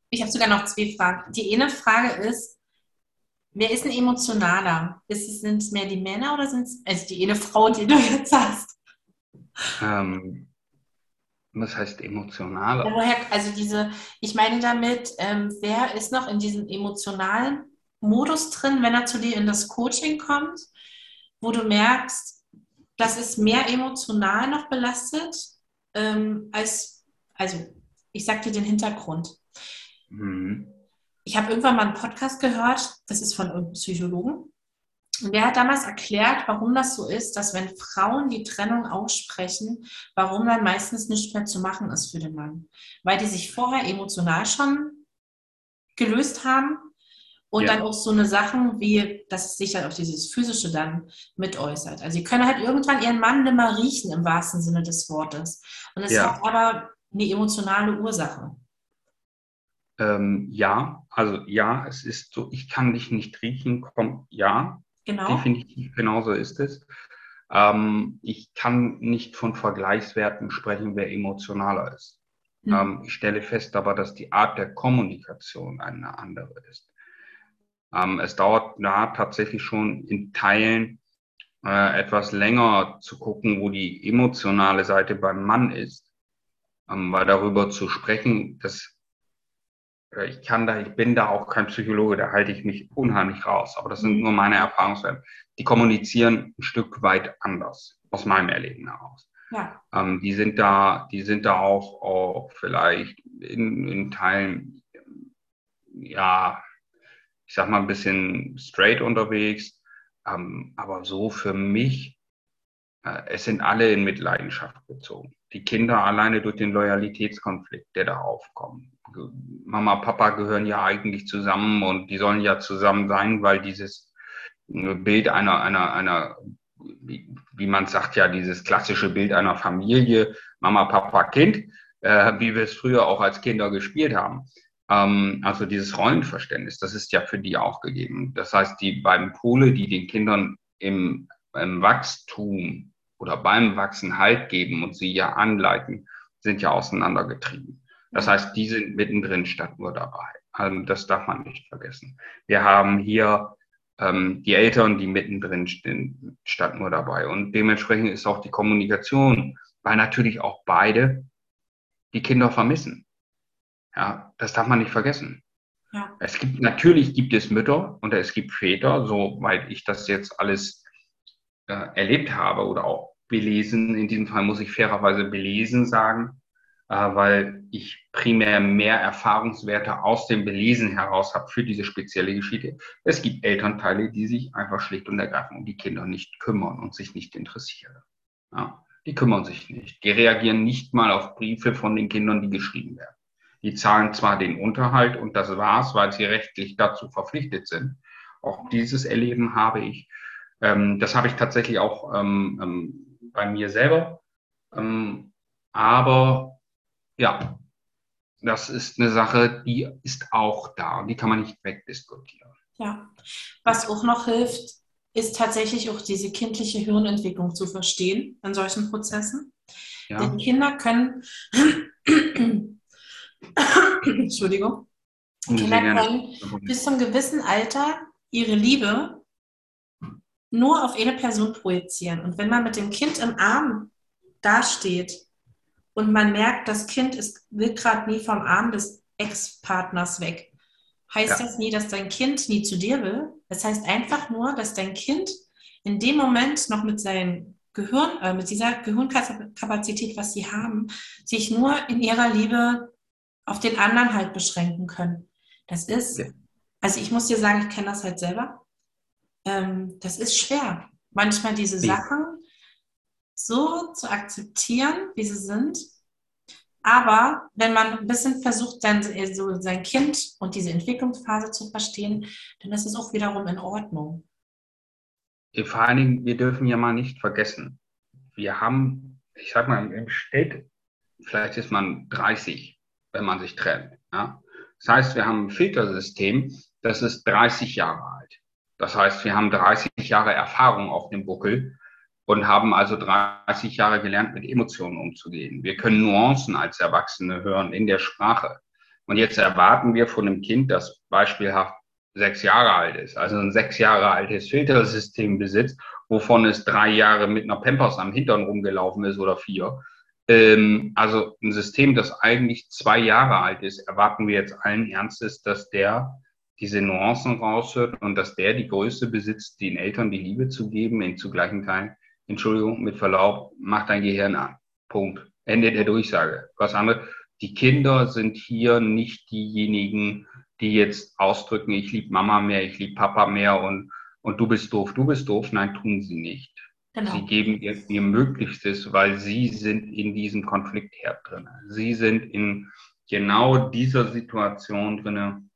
Ich habe sogar noch zwei Fragen. Die eine Frage ist, wer ist ein emotionaler? Ist es, sind es mehr die Männer oder sind es, also die eine Frau, die du jetzt hast? Ähm, was heißt emotionaler? Woher, also diese, ich meine damit, ähm, wer ist noch in diesem emotionalen Modus drin, wenn er zu dir in das Coaching kommt, wo du merkst, das ist mehr emotional noch belastet ähm, als, also ich sag dir den Hintergrund. Mhm. Ich habe irgendwann mal einen Podcast gehört, das ist von einem Psychologen. Und der hat damals erklärt, warum das so ist, dass wenn Frauen die Trennung aussprechen, warum dann meistens nichts mehr zu machen ist für den Mann. Weil die sich vorher emotional schon gelöst haben und ja. dann auch so eine Sachen wie, dass es sich halt auf dieses Physische dann mit äußert. Also sie können halt irgendwann ihren Mann nicht mehr riechen im wahrsten Sinne des Wortes. Und es ja. hat aber eine emotionale Ursache. Ähm, ja, also ja, es ist so, ich kann dich nicht riechen, kommt ja. Genau. Definitiv, genauso ist es. Ähm, ich kann nicht von Vergleichswerten sprechen, wer emotionaler ist. Mhm. Ähm, ich stelle fest aber, dass die Art der Kommunikation eine andere ist. Ähm, es dauert da tatsächlich schon in Teilen äh, etwas länger zu gucken, wo die emotionale Seite beim Mann ist. Ähm, weil darüber zu sprechen, das ich kann da, ich bin da auch kein Psychologe, da halte ich mich unheimlich raus. Aber das sind nur meine Erfahrungswerte. Die kommunizieren ein Stück weit anders, aus meinem Erleben heraus. Ja. Ähm, die sind da, die sind da auch, auch vielleicht in, in Teilen, ja, ich sag mal, ein bisschen straight unterwegs. Ähm, aber so für mich, äh, es sind alle in Mitleidenschaft gezogen. Die Kinder alleine durch den Loyalitätskonflikt, der da aufkommt. Mama, Papa gehören ja eigentlich zusammen und die sollen ja zusammen sein, weil dieses äh, Bild einer, einer, einer wie, wie man sagt ja, dieses klassische Bild einer Familie, Mama, Papa, Kind, äh, wie wir es früher auch als Kinder gespielt haben. Ähm, also dieses Rollenverständnis, das ist ja für die auch gegeben. Das heißt, die beiden Pole, die den Kindern im, im Wachstum oder beim Wachsen Halt geben und sie ja anleiten, sind ja auseinandergetrieben. Das heißt, die sind mittendrin statt nur dabei. Also das darf man nicht vergessen. Wir haben hier ähm, die Eltern, die mittendrin stehen, statt nur dabei. Und dementsprechend ist auch die Kommunikation, weil natürlich auch beide die Kinder vermissen. Ja, das darf man nicht vergessen. Ja. Es gibt, natürlich gibt es Mütter und es gibt Väter, soweit ich das jetzt alles äh, erlebt habe oder auch belesen. In diesem Fall muss ich fairerweise belesen sagen, äh, weil ich primär mehr Erfahrungswerte aus dem Belesen heraus habe für diese spezielle Geschichte. Es gibt Elternteile, die sich einfach schlicht und ergreifend um die Kinder nicht kümmern und sich nicht interessieren. Ja, die kümmern sich nicht. Die reagieren nicht mal auf Briefe von den Kindern, die geschrieben werden. Die zahlen zwar den Unterhalt und das war's, weil sie rechtlich dazu verpflichtet sind. Auch dieses Erleben habe ich. Ähm, das habe ich tatsächlich auch ähm, ähm, bei mir selber. Ähm, aber ja, das ist eine Sache, die ist auch da und die kann man nicht wegdiskutieren. Ja, was auch noch hilft, ist tatsächlich auch diese kindliche Hirnentwicklung zu verstehen in solchen Prozessen. Ja. Denn Kinder können Entschuldigung. Kinder können bis zum gewissen Alter ihre Liebe nur auf eine Person projizieren. Und wenn man mit dem Kind im Arm dasteht und man merkt, das Kind ist, will gerade nie vom Arm des Ex-Partners weg, heißt ja. das nie, dass dein Kind nie zu dir will. Das heißt einfach nur, dass dein Kind in dem Moment noch mit seinem Gehirn, äh, mit dieser Gehirnkapazität, was sie haben, sich nur in ihrer Liebe auf den anderen halt beschränken können. Das ist, ja. also ich muss dir sagen, ich kenne das halt selber. Ähm, das ist schwer, manchmal diese ja. Sachen so zu akzeptieren, wie sie sind. Aber wenn man ein bisschen versucht, dann so sein Kind und diese Entwicklungsphase zu verstehen, dann ist es auch wiederum in Ordnung. Vor allen Dingen, wir dürfen ja mal nicht vergessen, wir haben, ich sag mal, im Städt, vielleicht ist man 30, wenn man sich trennt. Ja? Das heißt, wir haben ein Filtersystem, das ist 30 Jahre alt. Das heißt, wir haben 30 Jahre Erfahrung auf dem Buckel und haben also 30 Jahre gelernt, mit Emotionen umzugehen. Wir können Nuancen als Erwachsene hören in der Sprache. Und jetzt erwarten wir von einem Kind, das beispielhaft sechs Jahre alt ist, also ein sechs Jahre altes Filtersystem besitzt, wovon es drei Jahre mit einer Pampers am Hintern rumgelaufen ist oder vier, ähm, also ein System, das eigentlich zwei Jahre alt ist, erwarten wir jetzt allen Ernstes, dass der diese Nuancen raushört und dass der die Größe besitzt, den Eltern die Liebe zu geben, in zu gleichen Teilen, Entschuldigung, mit Verlaub, mach dein Gehirn an. Punkt. Ende der Durchsage. Was andere, die Kinder sind hier nicht diejenigen, die jetzt ausdrücken, ich liebe Mama mehr, ich liebe Papa mehr und, und du bist doof, du bist doof. Nein, tun sie nicht. Genau. Sie geben ihr, ihr Möglichstes, weil sie sind in diesem Konfliktherd drin. Sie sind in genau dieser Situation drin,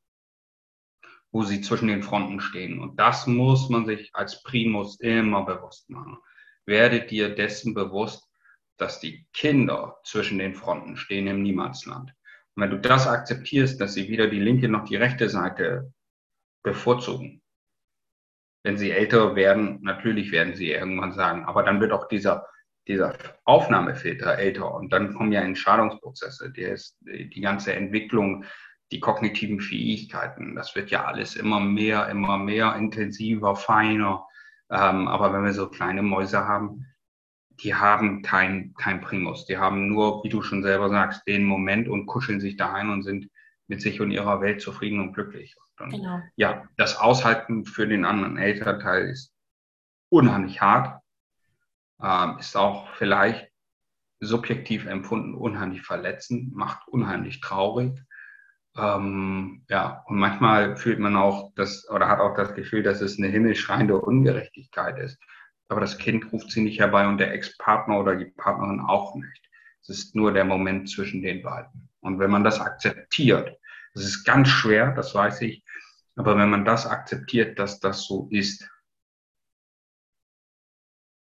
wo sie zwischen den Fronten stehen. Und das muss man sich als Primus immer bewusst machen. Werdet dir dessen bewusst, dass die Kinder zwischen den Fronten stehen im Niemandsland. Und wenn du das akzeptierst, dass sie weder die linke noch die rechte Seite bevorzugen, wenn sie älter werden, natürlich werden sie irgendwann sagen, aber dann wird auch dieser, dieser Aufnahmefilter älter und dann kommen ja Entscheidungsprozesse, der ist, die ganze Entwicklung, die kognitiven Fähigkeiten, das wird ja alles immer mehr, immer mehr intensiver, feiner. Ähm, aber wenn wir so kleine Mäuse haben, die haben kein, kein Primus. Die haben nur, wie du schon selber sagst, den Moment und kuscheln sich da ein und sind mit sich und ihrer Welt zufrieden und glücklich. Und, genau. Ja, das Aushalten für den anderen Elternteil ist unheimlich hart, ähm, ist auch vielleicht subjektiv empfunden unheimlich verletzend, macht unheimlich traurig. Ähm, ja, und manchmal fühlt man auch das oder hat auch das Gefühl, dass es eine himmelschreiende Ungerechtigkeit ist aber das Kind ruft sie nicht herbei und der Ex-Partner oder die Partnerin auch nicht. Es ist nur der Moment zwischen den beiden. Und wenn man das akzeptiert, das ist ganz schwer, das weiß ich, aber wenn man das akzeptiert, dass das so ist,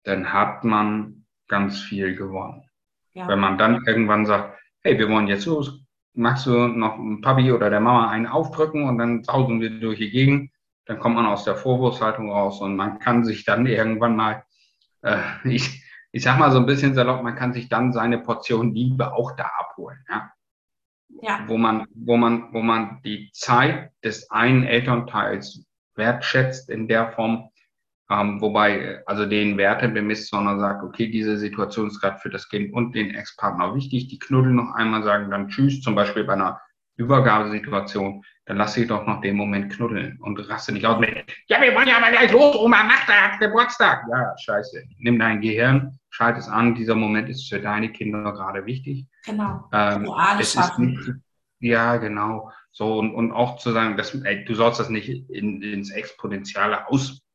dann hat man ganz viel gewonnen. Ja. Wenn man dann irgendwann sagt, hey, wir wollen jetzt los, magst du noch ein Papi oder der Mama einen aufdrücken und dann sausen wir durch die Gegend, dann kommt man aus der Vorwurfshaltung raus und man kann sich dann irgendwann mal, äh, ich, ich sag mal so ein bisschen salopp, man kann sich dann seine Portion Liebe auch da abholen, ja. ja. Wo man, wo man, wo man die Zeit des einen Elternteils wertschätzt in der Form, ähm, wobei also den Werte bemisst, sondern sagt, okay, diese Situation ist gerade für das Kind und den Ex-Partner wichtig, die knuddeln noch einmal, sagen dann Tschüss, zum Beispiel bei einer Übergabesituation, dann lass sie doch noch den Moment knuddeln und raste nicht aus mit, ja, wir wollen ja aber gleich los, Oma macht da Geburtstag. Ja, scheiße. Nimm dein Gehirn, schalt es an, dieser Moment ist für deine Kinder gerade wichtig. Genau. Ähm, es ist nicht, ja, genau. So, und, und auch zu sagen, dass, ey, du sollst das nicht in, ins Exponentiale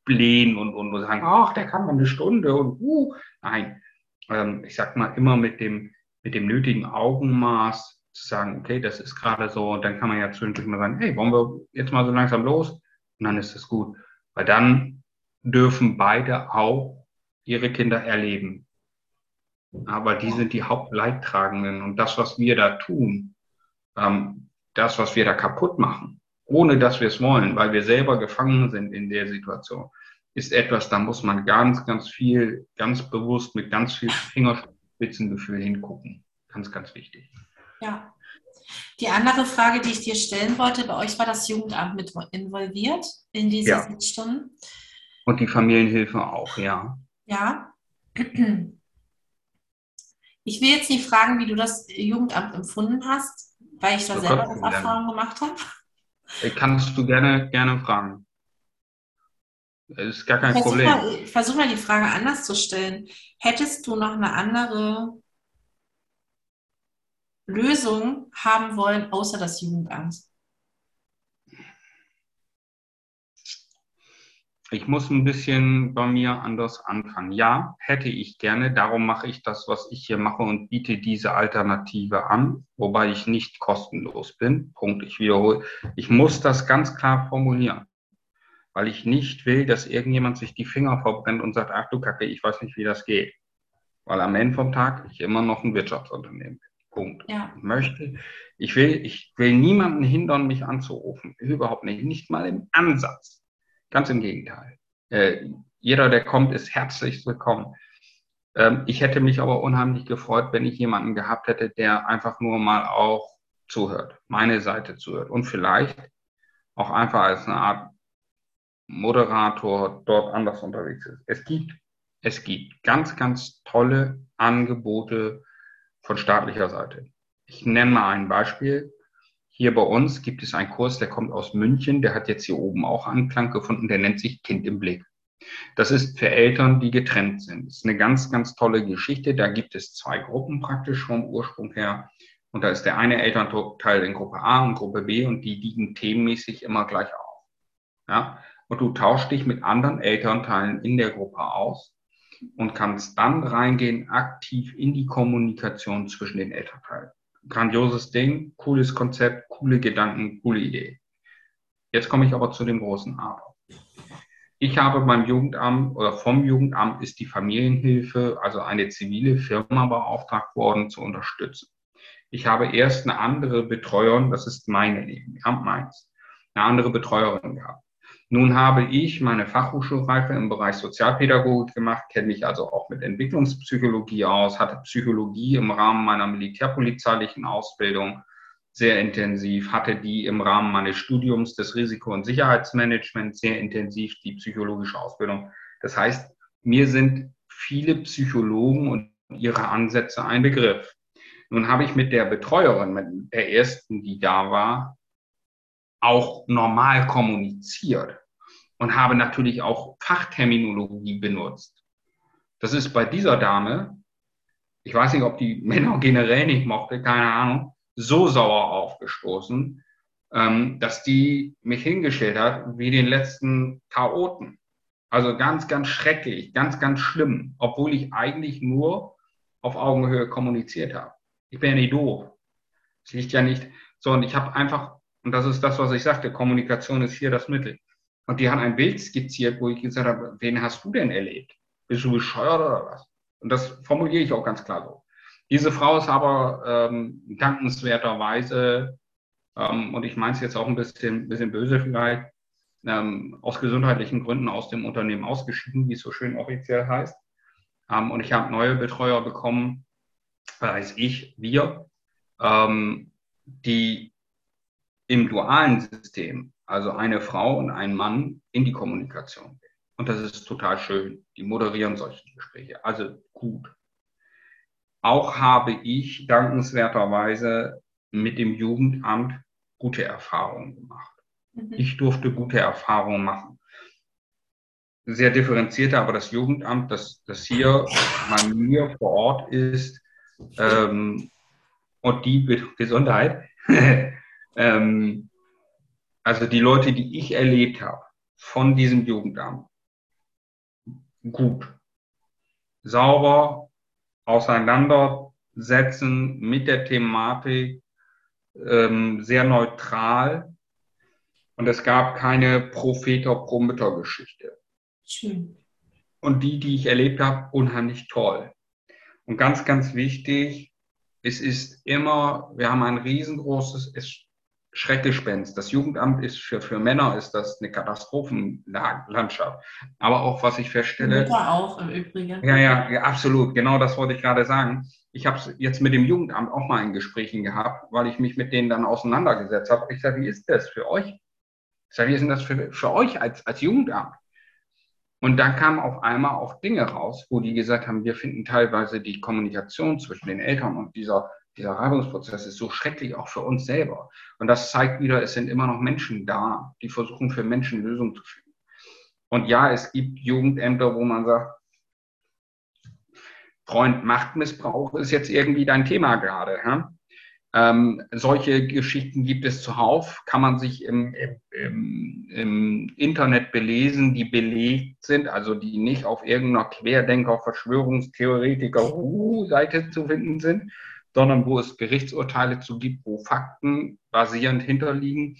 ausblähen und, und sagen, ach, der kann mal eine Stunde und uh. Nein. Ähm, ich sag mal immer mit dem, mit dem nötigen Augenmaß zu sagen, okay, das ist gerade so, und dann kann man ja zwischendurch mal sagen, hey, wollen wir jetzt mal so langsam los? Und dann ist das gut. Weil dann dürfen beide auch ihre Kinder erleben. Aber die sind die Hauptleidtragenden. Und das, was wir da tun, ähm, das, was wir da kaputt machen, ohne dass wir es wollen, weil wir selber gefangen sind in der Situation, ist etwas, da muss man ganz, ganz viel, ganz bewusst mit ganz viel Fingerspitzengefühl hingucken. Ganz, ganz wichtig. Ja. Die andere Frage, die ich dir stellen wollte, bei euch war das Jugendamt mit involviert in diese ja. Sitzstunden? Und die Familienhilfe auch, ja. Ja. Ich will jetzt nicht fragen, wie du das Jugendamt empfunden hast, weil ich da so selber das Erfahrung gemacht habe. Äh, kannst du gerne, gerne fragen. Das ist gar kein versuch Problem. Mal, ich versuche mal die Frage anders zu stellen. Hättest du noch eine andere Lösung haben wollen, außer das Jugendamt? Ich muss ein bisschen bei mir anders anfangen. Ja, hätte ich gerne. Darum mache ich das, was ich hier mache und biete diese Alternative an, wobei ich nicht kostenlos bin. Punkt. Ich wiederhole. Ich muss das ganz klar formulieren, weil ich nicht will, dass irgendjemand sich die Finger verbrennt und sagt, ach du Kacke, ich weiß nicht, wie das geht. Weil am Ende vom Tag ich immer noch ein Wirtschaftsunternehmen bin. Punkt. Ja. Ich möchte, ich will, ich will niemanden hindern, mich anzurufen. Überhaupt nicht. Nicht mal im Ansatz. Ganz im Gegenteil. Äh, jeder, der kommt, ist herzlich willkommen. Ähm, ich hätte mich aber unheimlich gefreut, wenn ich jemanden gehabt hätte, der einfach nur mal auch zuhört, meine Seite zuhört und vielleicht auch einfach als eine Art Moderator dort anders unterwegs ist. Es gibt, es gibt ganz, ganz tolle Angebote von staatlicher Seite. Ich nenne mal ein Beispiel. Hier bei uns gibt es einen Kurs, der kommt aus München, der hat jetzt hier oben auch Anklang gefunden, der nennt sich Kind im Blick. Das ist für Eltern, die getrennt sind. Das ist eine ganz, ganz tolle Geschichte. Da gibt es zwei Gruppen praktisch vom Ursprung her. Und da ist der eine Elternteil in Gruppe A und Gruppe B und die liegen themenmäßig immer gleich auf. Ja? Und du tauschst dich mit anderen Elternteilen in der Gruppe aus und kannst dann reingehen aktiv in die Kommunikation zwischen den Elternteilen. Grandioses Ding, cooles Konzept, coole Gedanken, coole Idee. Jetzt komme ich aber zu dem großen Aber. Ich habe beim Jugendamt oder vom Jugendamt ist die Familienhilfe, also eine zivile Firma beauftragt worden, zu unterstützen. Ich habe erst eine andere Betreuerin, das ist meine Leben, ja, meins, eine andere Betreuerin gehabt. Nun habe ich meine Fachhochschulreife im Bereich Sozialpädagogik gemacht, kenne mich also auch mit Entwicklungspsychologie aus, hatte Psychologie im Rahmen meiner militärpolizeilichen Ausbildung sehr intensiv, hatte die im Rahmen meines Studiums des Risiko- und Sicherheitsmanagements sehr intensiv, die psychologische Ausbildung. Das heißt, mir sind viele Psychologen und ihre Ansätze ein Begriff. Nun habe ich mit der Betreuerin, mit der ersten, die da war, auch normal kommuniziert und habe natürlich auch Fachterminologie benutzt. Das ist bei dieser Dame, ich weiß nicht, ob die Männer generell nicht mochte, keine Ahnung, so sauer aufgestoßen, ähm, dass die mich hingestellt hat wie den letzten Chaoten. Also ganz, ganz schrecklich, ganz, ganz schlimm, obwohl ich eigentlich nur auf Augenhöhe kommuniziert habe. Ich bin ja nicht doof. Es liegt ja nicht so, und ich habe einfach, und das ist das, was ich sagte, Kommunikation ist hier das Mittel. Und die haben ein Bild skizziert, wo ich gesagt habe, wen hast du denn erlebt? Bist du bescheuert oder was? Und das formuliere ich auch ganz klar so. Diese Frau ist aber ähm, dankenswerterweise, ähm, und ich meine es jetzt auch ein bisschen, bisschen böse vielleicht, ähm, aus gesundheitlichen Gründen aus dem Unternehmen ausgeschieden, wie es so schön offiziell heißt. Ähm, und ich habe neue Betreuer bekommen, weiß ich, wir, ähm, die im dualen System, also eine Frau und ein Mann, in die Kommunikation gehen. Und das ist total schön. Die moderieren solche Gespräche. Also gut. Auch habe ich dankenswerterweise mit dem Jugendamt gute Erfahrungen gemacht. Mhm. Ich durfte gute Erfahrungen machen. Sehr differenzierte, aber das Jugendamt, das, das hier bei mir vor Ort ist, ähm, und die Gesundheit, ähm, also die Leute, die ich erlebt habe von diesem Jugendamt, gut, sauber, auseinandersetzen mit der Thematik, ähm, sehr neutral. Und es gab keine Propheter-Pro-Mütter-Geschichte. Schön. Und die, die ich erlebt habe, unheimlich toll. Und ganz, ganz wichtig, es ist immer, wir haben ein riesengroßes Schreckgespenst. Das Jugendamt ist für, für Männer ist das eine Katastrophenlandschaft. Aber auch, was ich feststelle. Mütter auch im Übrigen. Ja, ja, ja, absolut. Genau das wollte ich gerade sagen. Ich habe jetzt mit dem Jugendamt auch mal in Gesprächen gehabt, weil ich mich mit denen dann auseinandergesetzt habe. Ich sage, wie ist das für euch? Ich sage, wie ist denn das für, für euch als, als Jugendamt? Und da kamen auf einmal auch Dinge raus, wo die gesagt haben, wir finden teilweise die Kommunikation zwischen den Eltern und dieser dieser Reibungsprozess ist so schrecklich auch für uns selber. Und das zeigt wieder, es sind immer noch Menschen da, die versuchen für Menschen Lösungen zu finden. Und ja, es gibt Jugendämter, wo man sagt, Freund, Machtmissbrauch ist jetzt irgendwie dein Thema gerade. Ja? Ähm, solche Geschichten gibt es zuhauf, kann man sich im, im, im, Internet belesen, die belegt sind, also die nicht auf irgendeiner Querdenker, Verschwörungstheoretiker-Seite zu finden sind, sondern wo es Gerichtsurteile zu gibt, wo Fakten basierend hinterliegen.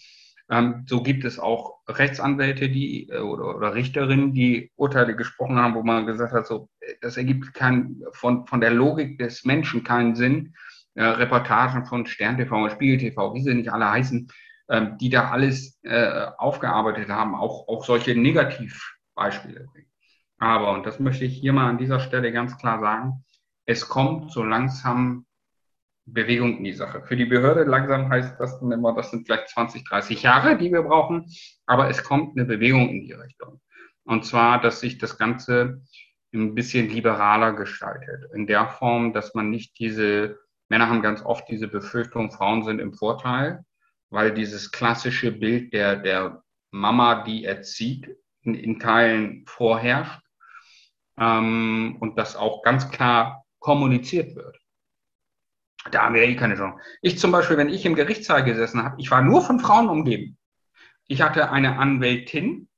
Ähm, so gibt es auch Rechtsanwälte die, äh, oder, oder, Richterinnen, die Urteile gesprochen haben, wo man gesagt hat, so, das ergibt kein, von, von der Logik des Menschen keinen Sinn. Äh, Reportagen von Stern TV und Spiegel TV, wie sie nicht alle heißen, ähm, die da alles äh, aufgearbeitet haben, auch, auch solche Negativbeispiele. Aber, und das möchte ich hier mal an dieser Stelle ganz klar sagen, es kommt so langsam Bewegung in die Sache. Für die Behörde langsam heißt das dann immer, das sind vielleicht 20, 30 Jahre, die wir brauchen, aber es kommt eine Bewegung in die Richtung. Und zwar, dass sich das Ganze ein bisschen liberaler gestaltet. In der Form, dass man nicht diese, Männer haben ganz oft diese Befürchtung, Frauen sind im Vorteil, weil dieses klassische Bild der, der Mama, die erzieht, in, in Teilen vorherrscht ähm, und das auch ganz klar kommuniziert wird. Da haben wir eh keine Chance. Ich zum Beispiel, wenn ich im Gerichtssaal gesessen habe, ich war nur von Frauen umgeben. Ich hatte eine Anwältin,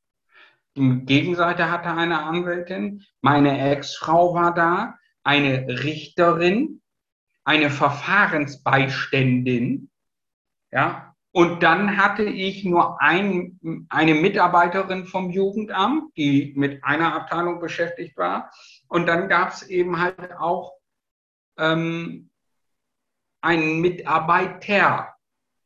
die Gegenseite hatte eine Anwältin, meine Ex-Frau war da, eine Richterin, eine Verfahrensbeiständin, ja, und dann hatte ich nur ein, eine Mitarbeiterin vom Jugendamt, die mit einer Abteilung beschäftigt war. Und dann gab es eben halt auch ähm, einen Mitarbeiter,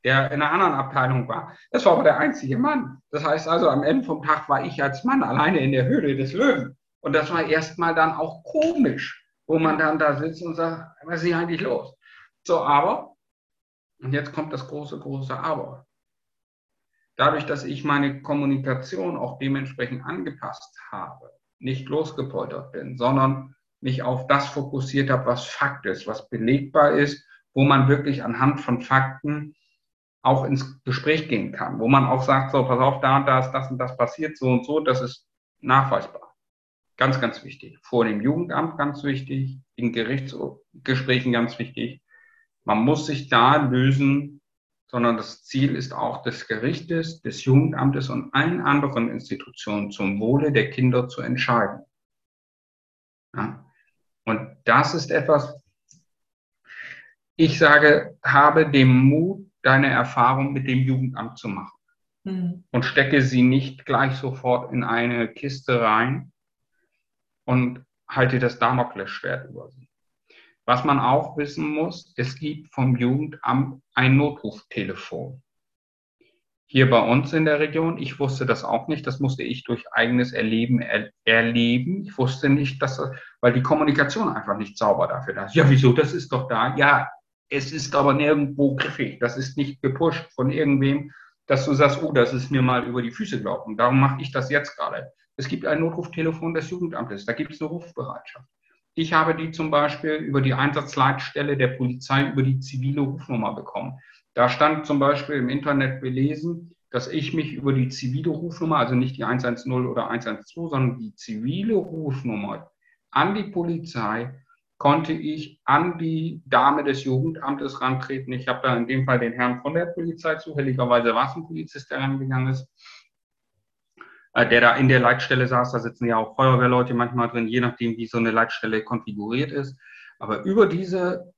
der in einer anderen Abteilung war. Das war aber der einzige Mann. Das heißt also, am Ende vom Tag war ich als Mann alleine in der Höhle des Löwen. Und das war erstmal dann auch komisch, wo man dann da sitzt und sagt, was ist hier eigentlich los? So, aber, und jetzt kommt das große, große Aber. Dadurch, dass ich meine Kommunikation auch dementsprechend angepasst habe, nicht losgepoltert bin, sondern mich auf das fokussiert habe, was Fakt ist, was belegbar ist, wo man wirklich anhand von Fakten auch ins Gespräch gehen kann, wo man auch sagt, so, pass auf, da und da ist das und das passiert, so und so, das ist nachweisbar. Ganz, ganz wichtig. Vor dem Jugendamt ganz wichtig, in Gerichtsgesprächen ganz wichtig. Man muss sich da lösen, sondern das Ziel ist auch des Gerichtes, des Jugendamtes und allen anderen Institutionen zum Wohle der Kinder zu entscheiden. Ja? Und das ist etwas, ich sage, habe den Mut, deine Erfahrung mit dem Jugendamt zu machen. Mhm. Und stecke sie nicht gleich sofort in eine Kiste rein und halte das Damoklesschwert über sie. Was man auch wissen muss, es gibt vom Jugendamt ein Notruftelefon. Hier bei uns in der Region, ich wusste das auch nicht, das musste ich durch eigenes Erleben er, erleben. Ich wusste nicht, dass, weil die Kommunikation einfach nicht sauber dafür da ist. Ja, wieso, das ist doch da. Ja, es ist aber nirgendwo griffig. Das ist nicht gepusht von irgendwem, dass du sagst, oh, das ist mir mal über die Füße gelaufen. Darum mache ich das jetzt gerade. Es gibt ein Notruftelefon des Jugendamtes, da gibt es eine Rufbereitschaft. Ich habe die zum Beispiel über die Einsatzleitstelle der Polizei über die zivile Rufnummer bekommen. Da stand zum Beispiel im Internet belesen, dass ich mich über die zivile Rufnummer, also nicht die 110 oder 112, sondern die zivile Rufnummer an die Polizei konnte ich an die Dame des Jugendamtes rantreten. Ich habe da in dem Fall den Herrn von der Polizei, zufälligerweise war es ein Polizist, der rangegangen ist, äh, der da in der Leitstelle saß. Da sitzen ja auch Feuerwehrleute manchmal drin, je nachdem, wie so eine Leitstelle konfiguriert ist. Aber über diese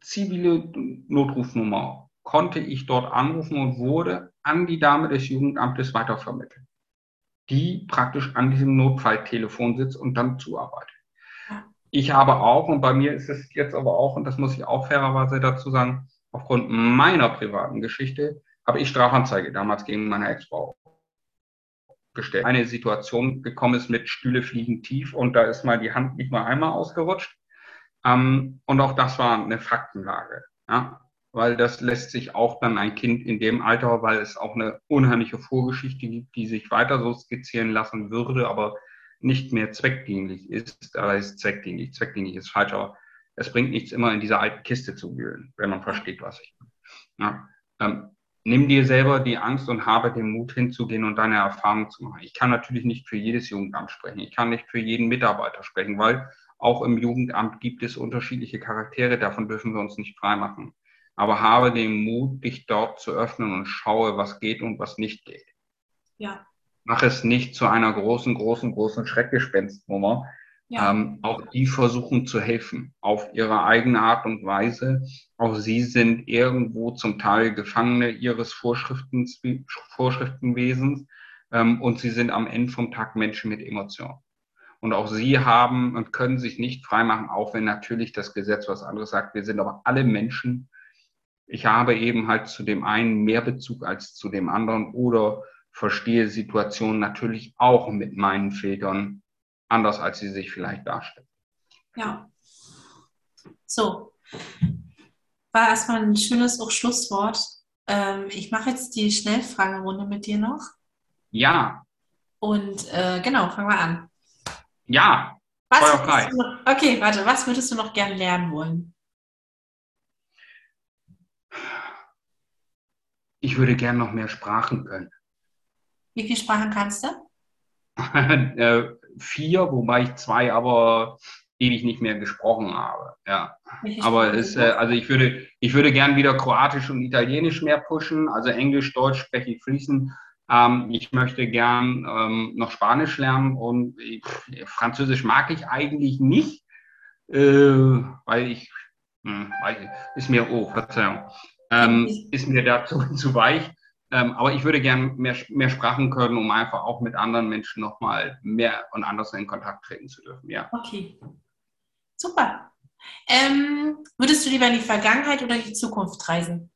zivile Notrufnummer konnte ich dort anrufen und wurde an die Dame des Jugendamtes weitervermittelt, die praktisch an diesem Notfalltelefon sitzt und dann zuarbeitet. Ich habe auch, und bei mir ist es jetzt aber auch, und das muss ich auch fairerweise dazu sagen, aufgrund meiner privaten Geschichte habe ich Strafanzeige damals gegen meine Ex-Frau gestellt. Eine Situation gekommen ist mit Stühle fliegen tief und da ist mal die Hand nicht mal einmal ausgerutscht. Ähm, und auch das war eine Faktenlage. Ja? Weil das lässt sich auch dann ein Kind in dem Alter, weil es auch eine unheimliche Vorgeschichte gibt, die sich weiter so skizzieren lassen würde, aber nicht mehr zweckdienlich ist, aber ist zweckdienlich. Zweckdienlich ist falsch, aber es bringt nichts, immer in dieser alten Kiste zu wühlen, wenn man versteht, was ich meine. Ja, ähm, nimm dir selber die Angst und habe den Mut hinzugehen und deine Erfahrungen zu machen. Ich kann natürlich nicht für jedes Jugendamt sprechen. Ich kann nicht für jeden Mitarbeiter sprechen, weil auch im Jugendamt gibt es unterschiedliche Charaktere. Davon dürfen wir uns nicht freimachen. Aber habe den Mut, dich dort zu öffnen und schaue, was geht und was nicht geht. Ja mach es nicht zu einer großen, großen, großen Schreckgespenstnummer. Ja. Ähm, auch die versuchen zu helfen auf ihre eigene Art und Weise. Auch sie sind irgendwo zum Teil Gefangene ihres Vorschriften, Vorschriftenwesens ähm, und sie sind am Ende vom Tag Menschen mit Emotionen. Und auch sie haben und können sich nicht freimachen, auch wenn natürlich das Gesetz was anderes sagt. Wir sind aber alle Menschen. Ich habe eben halt zu dem einen mehr Bezug als zu dem anderen oder verstehe Situationen natürlich auch mit meinen Filtern anders, als sie sich vielleicht darstellen. Ja. So. War erstmal ein schönes auch Schlusswort. Ähm, ich mache jetzt die Schnellfragerunde mit dir noch. Ja. Und äh, genau, fangen wir an. Ja. Was noch, okay, warte, was würdest du noch gern lernen wollen? Ich würde gern noch mehr Sprachen können. Wie viele Sprachen kannst du? äh, vier, wobei ich zwei aber ewig nicht mehr gesprochen habe. Ja. Aber es, äh, also ich würde, ich würde gern wieder Kroatisch und Italienisch mehr pushen. Also Englisch, Deutsch spreche ich fließend. Ähm, ich möchte gern ähm, noch Spanisch lernen und ich, Französisch mag ich eigentlich nicht, äh, weil ich, hm, weil, ist mir, oh, Verzeihung, ähm, ist mir dazu zu weich. Ähm, aber ich würde gern mehr, mehr Sprachen können, um einfach auch mit anderen Menschen nochmal mehr und anders in Kontakt treten zu dürfen. Ja. Okay. Super. Ähm, würdest du lieber in die Vergangenheit oder die Zukunft reisen?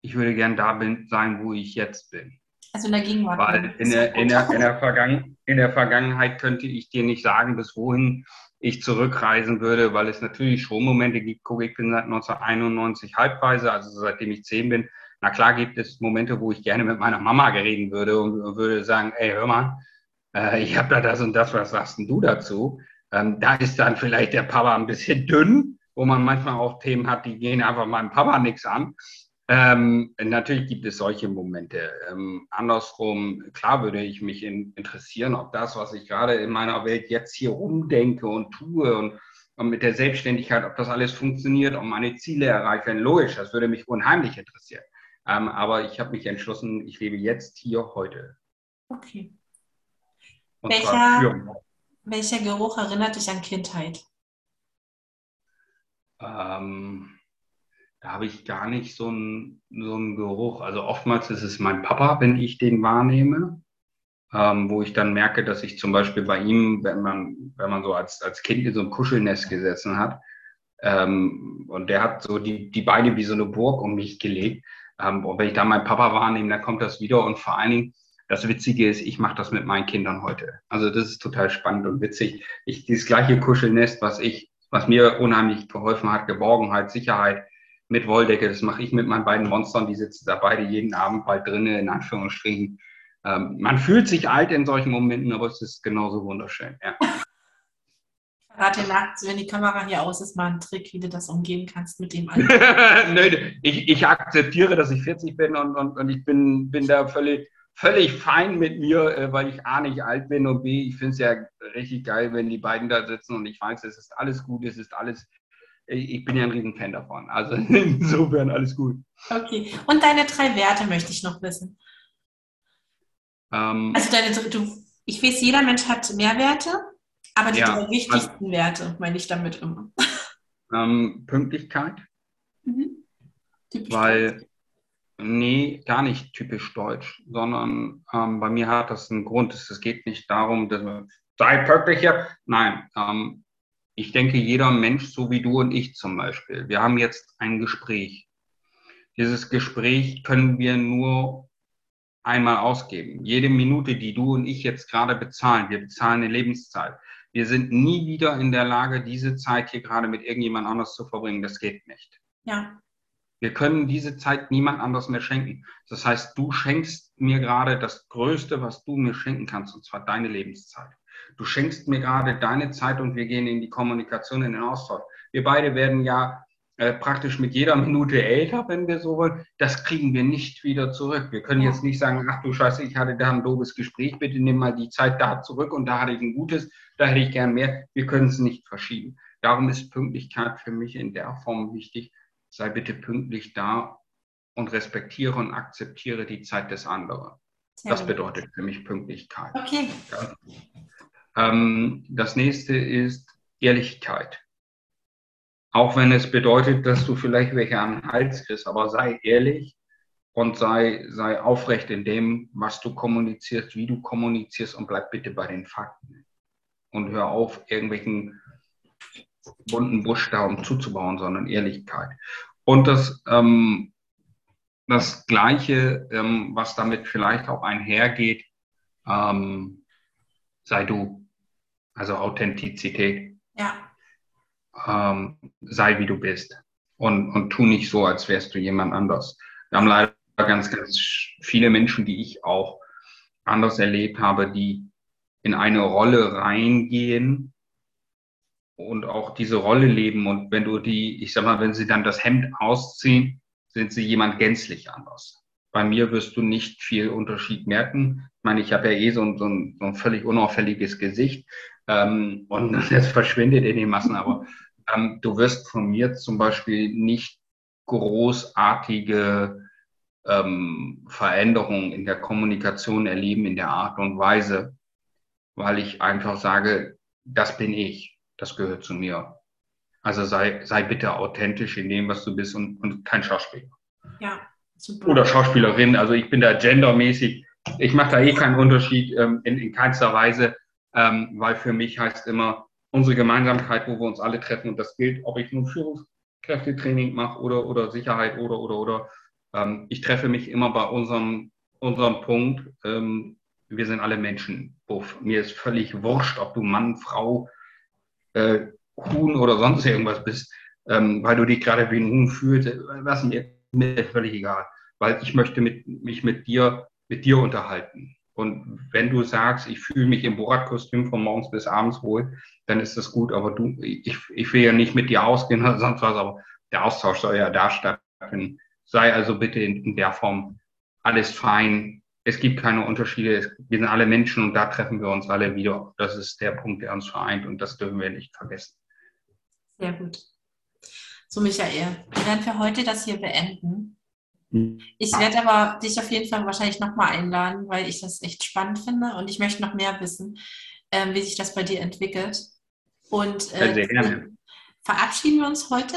Ich würde gern da bin, sein, wo ich jetzt bin. Also in der Gegenwart. Weil in der, in, der, in, der Vergangen, in der Vergangenheit könnte ich dir nicht sagen, bis wohin ich zurückreisen würde, weil es natürlich schon Momente gibt. Guck, ich bin seit 1991 Halbweise, also seitdem ich zehn bin, na klar gibt es Momente, wo ich gerne mit meiner Mama reden würde und würde sagen, ey, hör mal, äh, ich habe da das und das, was sagst denn du dazu? Ähm, da ist dann vielleicht der Papa ein bisschen dünn, wo man manchmal auch Themen hat, die gehen einfach meinem Papa nichts an. Ähm, natürlich gibt es solche Momente. Ähm, andersrum, klar würde ich mich in, interessieren, ob das, was ich gerade in meiner Welt jetzt hier umdenke und tue und, und, mit der Selbstständigkeit, ob das alles funktioniert, ob meine Ziele erreicht werden. Logisch, das würde mich unheimlich interessieren. Ähm, aber ich habe mich entschlossen, ich lebe jetzt hier heute. Okay. Und welcher, welcher Geruch erinnert dich an Kindheit? Ähm, da habe ich gar nicht so einen, so einen Geruch. Also oftmals ist es mein Papa, wenn ich den wahrnehme, ähm, wo ich dann merke, dass ich zum Beispiel bei ihm, wenn man, wenn man so als, als Kind in so einem Kuschelnest gesessen hat, ähm, und der hat so die, die Beine wie so eine Burg um mich gelegt, ähm, und wenn ich da meinen Papa wahrnehme, dann kommt das wieder. Und vor allen Dingen, das Witzige ist, ich mache das mit meinen Kindern heute. Also das ist total spannend und witzig. Ich, dieses gleiche Kuschelnest, was ich, was mir unheimlich geholfen hat, Geborgenheit, Sicherheit mit Wolldecke, das mache ich mit meinen beiden Monstern, die sitzen da beide jeden Abend bald drinnen, in Anführungsstrichen. Ähm, man fühlt sich alt in solchen Momenten, aber es ist genauso wunderschön. Ja. Verrate nachts, wenn die Kamera hier aus ist, mal ein Trick, wie du das umgehen kannst mit dem Nö, ich, ich akzeptiere, dass ich 40 bin und, und, und ich bin, bin da völlig, völlig fein mit mir, äh, weil ich A nicht alt bin und B, ich finde es ja richtig geil, wenn die beiden da sitzen und ich weiß, es ist alles gut, es ist alles, ich bin ja ein Riesenfan davon. Also insofern alles gut. Okay, und deine drei Werte möchte ich noch wissen. Ähm, also deine, du, ich weiß, jeder Mensch hat mehr Werte. Aber die ja, drei wichtigsten also, Werte meine ich damit immer. Ähm, Pünktlichkeit. Mhm. Weil, nee, gar nicht typisch deutsch, sondern ähm, bei mir hat das einen Grund. Es geht nicht darum, dass man sei pünktlicher. Nein, ähm, ich denke, jeder Mensch, so wie du und ich zum Beispiel, wir haben jetzt ein Gespräch. Dieses Gespräch können wir nur einmal ausgeben. Jede Minute, die du und ich jetzt gerade bezahlen, wir bezahlen eine Lebenszeit. Wir sind nie wieder in der Lage, diese Zeit hier gerade mit irgendjemand anders zu verbringen. Das geht nicht. Ja. Wir können diese Zeit niemand anders mehr schenken. Das heißt, du schenkst mir gerade das Größte, was du mir schenken kannst, und zwar deine Lebenszeit. Du schenkst mir gerade deine Zeit und wir gehen in die Kommunikation, in den Austausch. Wir beide werden ja äh, praktisch mit jeder Minute älter, wenn wir so wollen. Das kriegen wir nicht wieder zurück. Wir können jetzt nicht sagen, ach du Scheiße, ich hatte da ein doofes Gespräch, bitte nimm mal die Zeit da zurück und da hatte ich ein gutes da hätte ich gern mehr. Wir können es nicht verschieben. Darum ist Pünktlichkeit für mich in der Form wichtig. Sei bitte pünktlich da und respektiere und akzeptiere die Zeit des anderen. Sehr das bedeutet für mich Pünktlichkeit. Okay. Ja. Ähm, das nächste ist Ehrlichkeit. Auch wenn es bedeutet, dass du vielleicht welche am Hals kriegst, aber sei ehrlich und sei, sei aufrecht in dem, was du kommunizierst, wie du kommunizierst und bleib bitte bei den Fakten und hör auf, irgendwelchen bunten Buchstaben zuzubauen, sondern Ehrlichkeit. Und das, ähm, das Gleiche, ähm, was damit vielleicht auch einhergeht, ähm, sei du, also Authentizität. Ja. Ähm, sei wie du bist und, und tu nicht so, als wärst du jemand anders. Wir haben leider ganz, ganz viele Menschen, die ich auch anders erlebt habe, die in eine Rolle reingehen und auch diese Rolle leben. Und wenn du die, ich sag mal, wenn sie dann das Hemd ausziehen, sind sie jemand gänzlich anders. Bei mir wirst du nicht viel Unterschied merken. meine, ich habe ja eh so ein, so, ein, so ein völlig unauffälliges Gesicht ähm, und das verschwindet in den Massen, aber ähm, du wirst von mir zum Beispiel nicht großartige ähm, Veränderungen in der Kommunikation erleben, in der Art und Weise, weil ich einfach sage, das bin ich, das gehört zu mir. Also sei, sei bitte authentisch in dem, was du bist und, und kein Schauspieler. Ja, super. Oder Schauspielerin. Also ich bin da gendermäßig, ich mache da eh keinen Unterschied ähm, in, in keinster Weise, ähm, weil für mich heißt immer unsere Gemeinsamkeit, wo wir uns alle treffen und das gilt, ob ich nun Führungskräftetraining mache oder, oder Sicherheit oder, oder, oder. Ähm, ich treffe mich immer bei unserem, unserem Punkt, ähm, wir sind alle Menschen. Buff. Mir ist völlig wurscht, ob du Mann, Frau, äh, Huhn oder sonst irgendwas bist, ähm, weil du dich gerade wie ein Huhn fühlst. Was mir, mir völlig egal, weil ich möchte mit, mich mit dir, mit dir unterhalten. Und wenn du sagst, ich fühle mich im Borat-Kostüm von morgens bis abends wohl, dann ist das gut. Aber du, ich, ich will ja nicht mit dir ausgehen oder sonst was, aber der Austausch soll ja da stattfinden. Sei also bitte in, in der Form alles fein, es gibt keine Unterschiede. Wir sind alle Menschen und da treffen wir uns alle wieder. Das ist der Punkt, der uns vereint und das dürfen wir nicht vergessen. Sehr gut. So, Michael, wir werden für heute das hier beenden. Ich werde aber dich auf jeden Fall wahrscheinlich nochmal einladen, weil ich das echt spannend finde und ich möchte noch mehr wissen, äh, wie sich das bei dir entwickelt. Und äh, verabschieden wir uns heute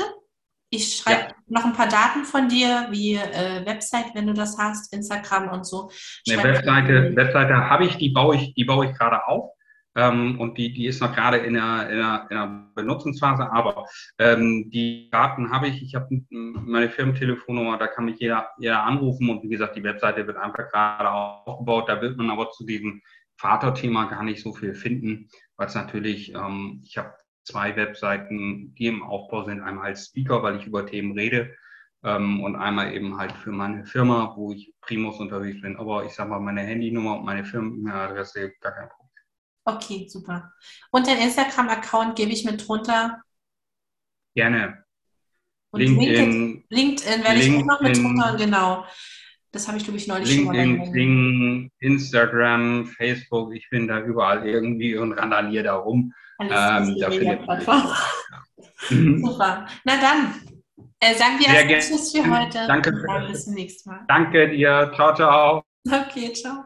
ich schreibe ja. noch ein paar Daten von dir, wie äh, Website, wenn du das hast, Instagram und so. Eine Webseite, Webseite habe ich, die baue ich, die baue ich gerade auf. Ähm, und die, die ist noch gerade in der, in der, in der Benutzungsphase, aber ähm, die Daten habe ich. Ich habe meine Firmentelefonnummer, da kann mich jeder, jeder anrufen und wie gesagt, die Webseite wird einfach gerade aufgebaut. Da wird man aber zu diesem Vaterthema gar nicht so viel finden, weil es natürlich, ähm, ich habe zwei Webseiten, die im Aufbau sind. Einmal als Speaker, weil ich über Themen rede ähm, und einmal eben halt für meine Firma, wo ich Primus unterwegs bin. Aber ich sage mal, meine Handynummer und meine Firmenadresse, gar kein Problem. Okay, super. Und den Instagram-Account gebe ich mit drunter? Gerne. Und LinkedIn, LinkedIn werde ich auch noch mit drunter, genau. Das habe ich, glaube ich, neulich LinkedIn, schon mal LinkedIn, Instagram, Facebook, ich bin da überall irgendwie und randaliere da rum. Alles ähm, da findet man Super. Na dann, äh, sagen wir Tschüss für heute. Danke. Bis zum nächsten Mal. Danke dir. Ciao, ciao. Okay, ciao.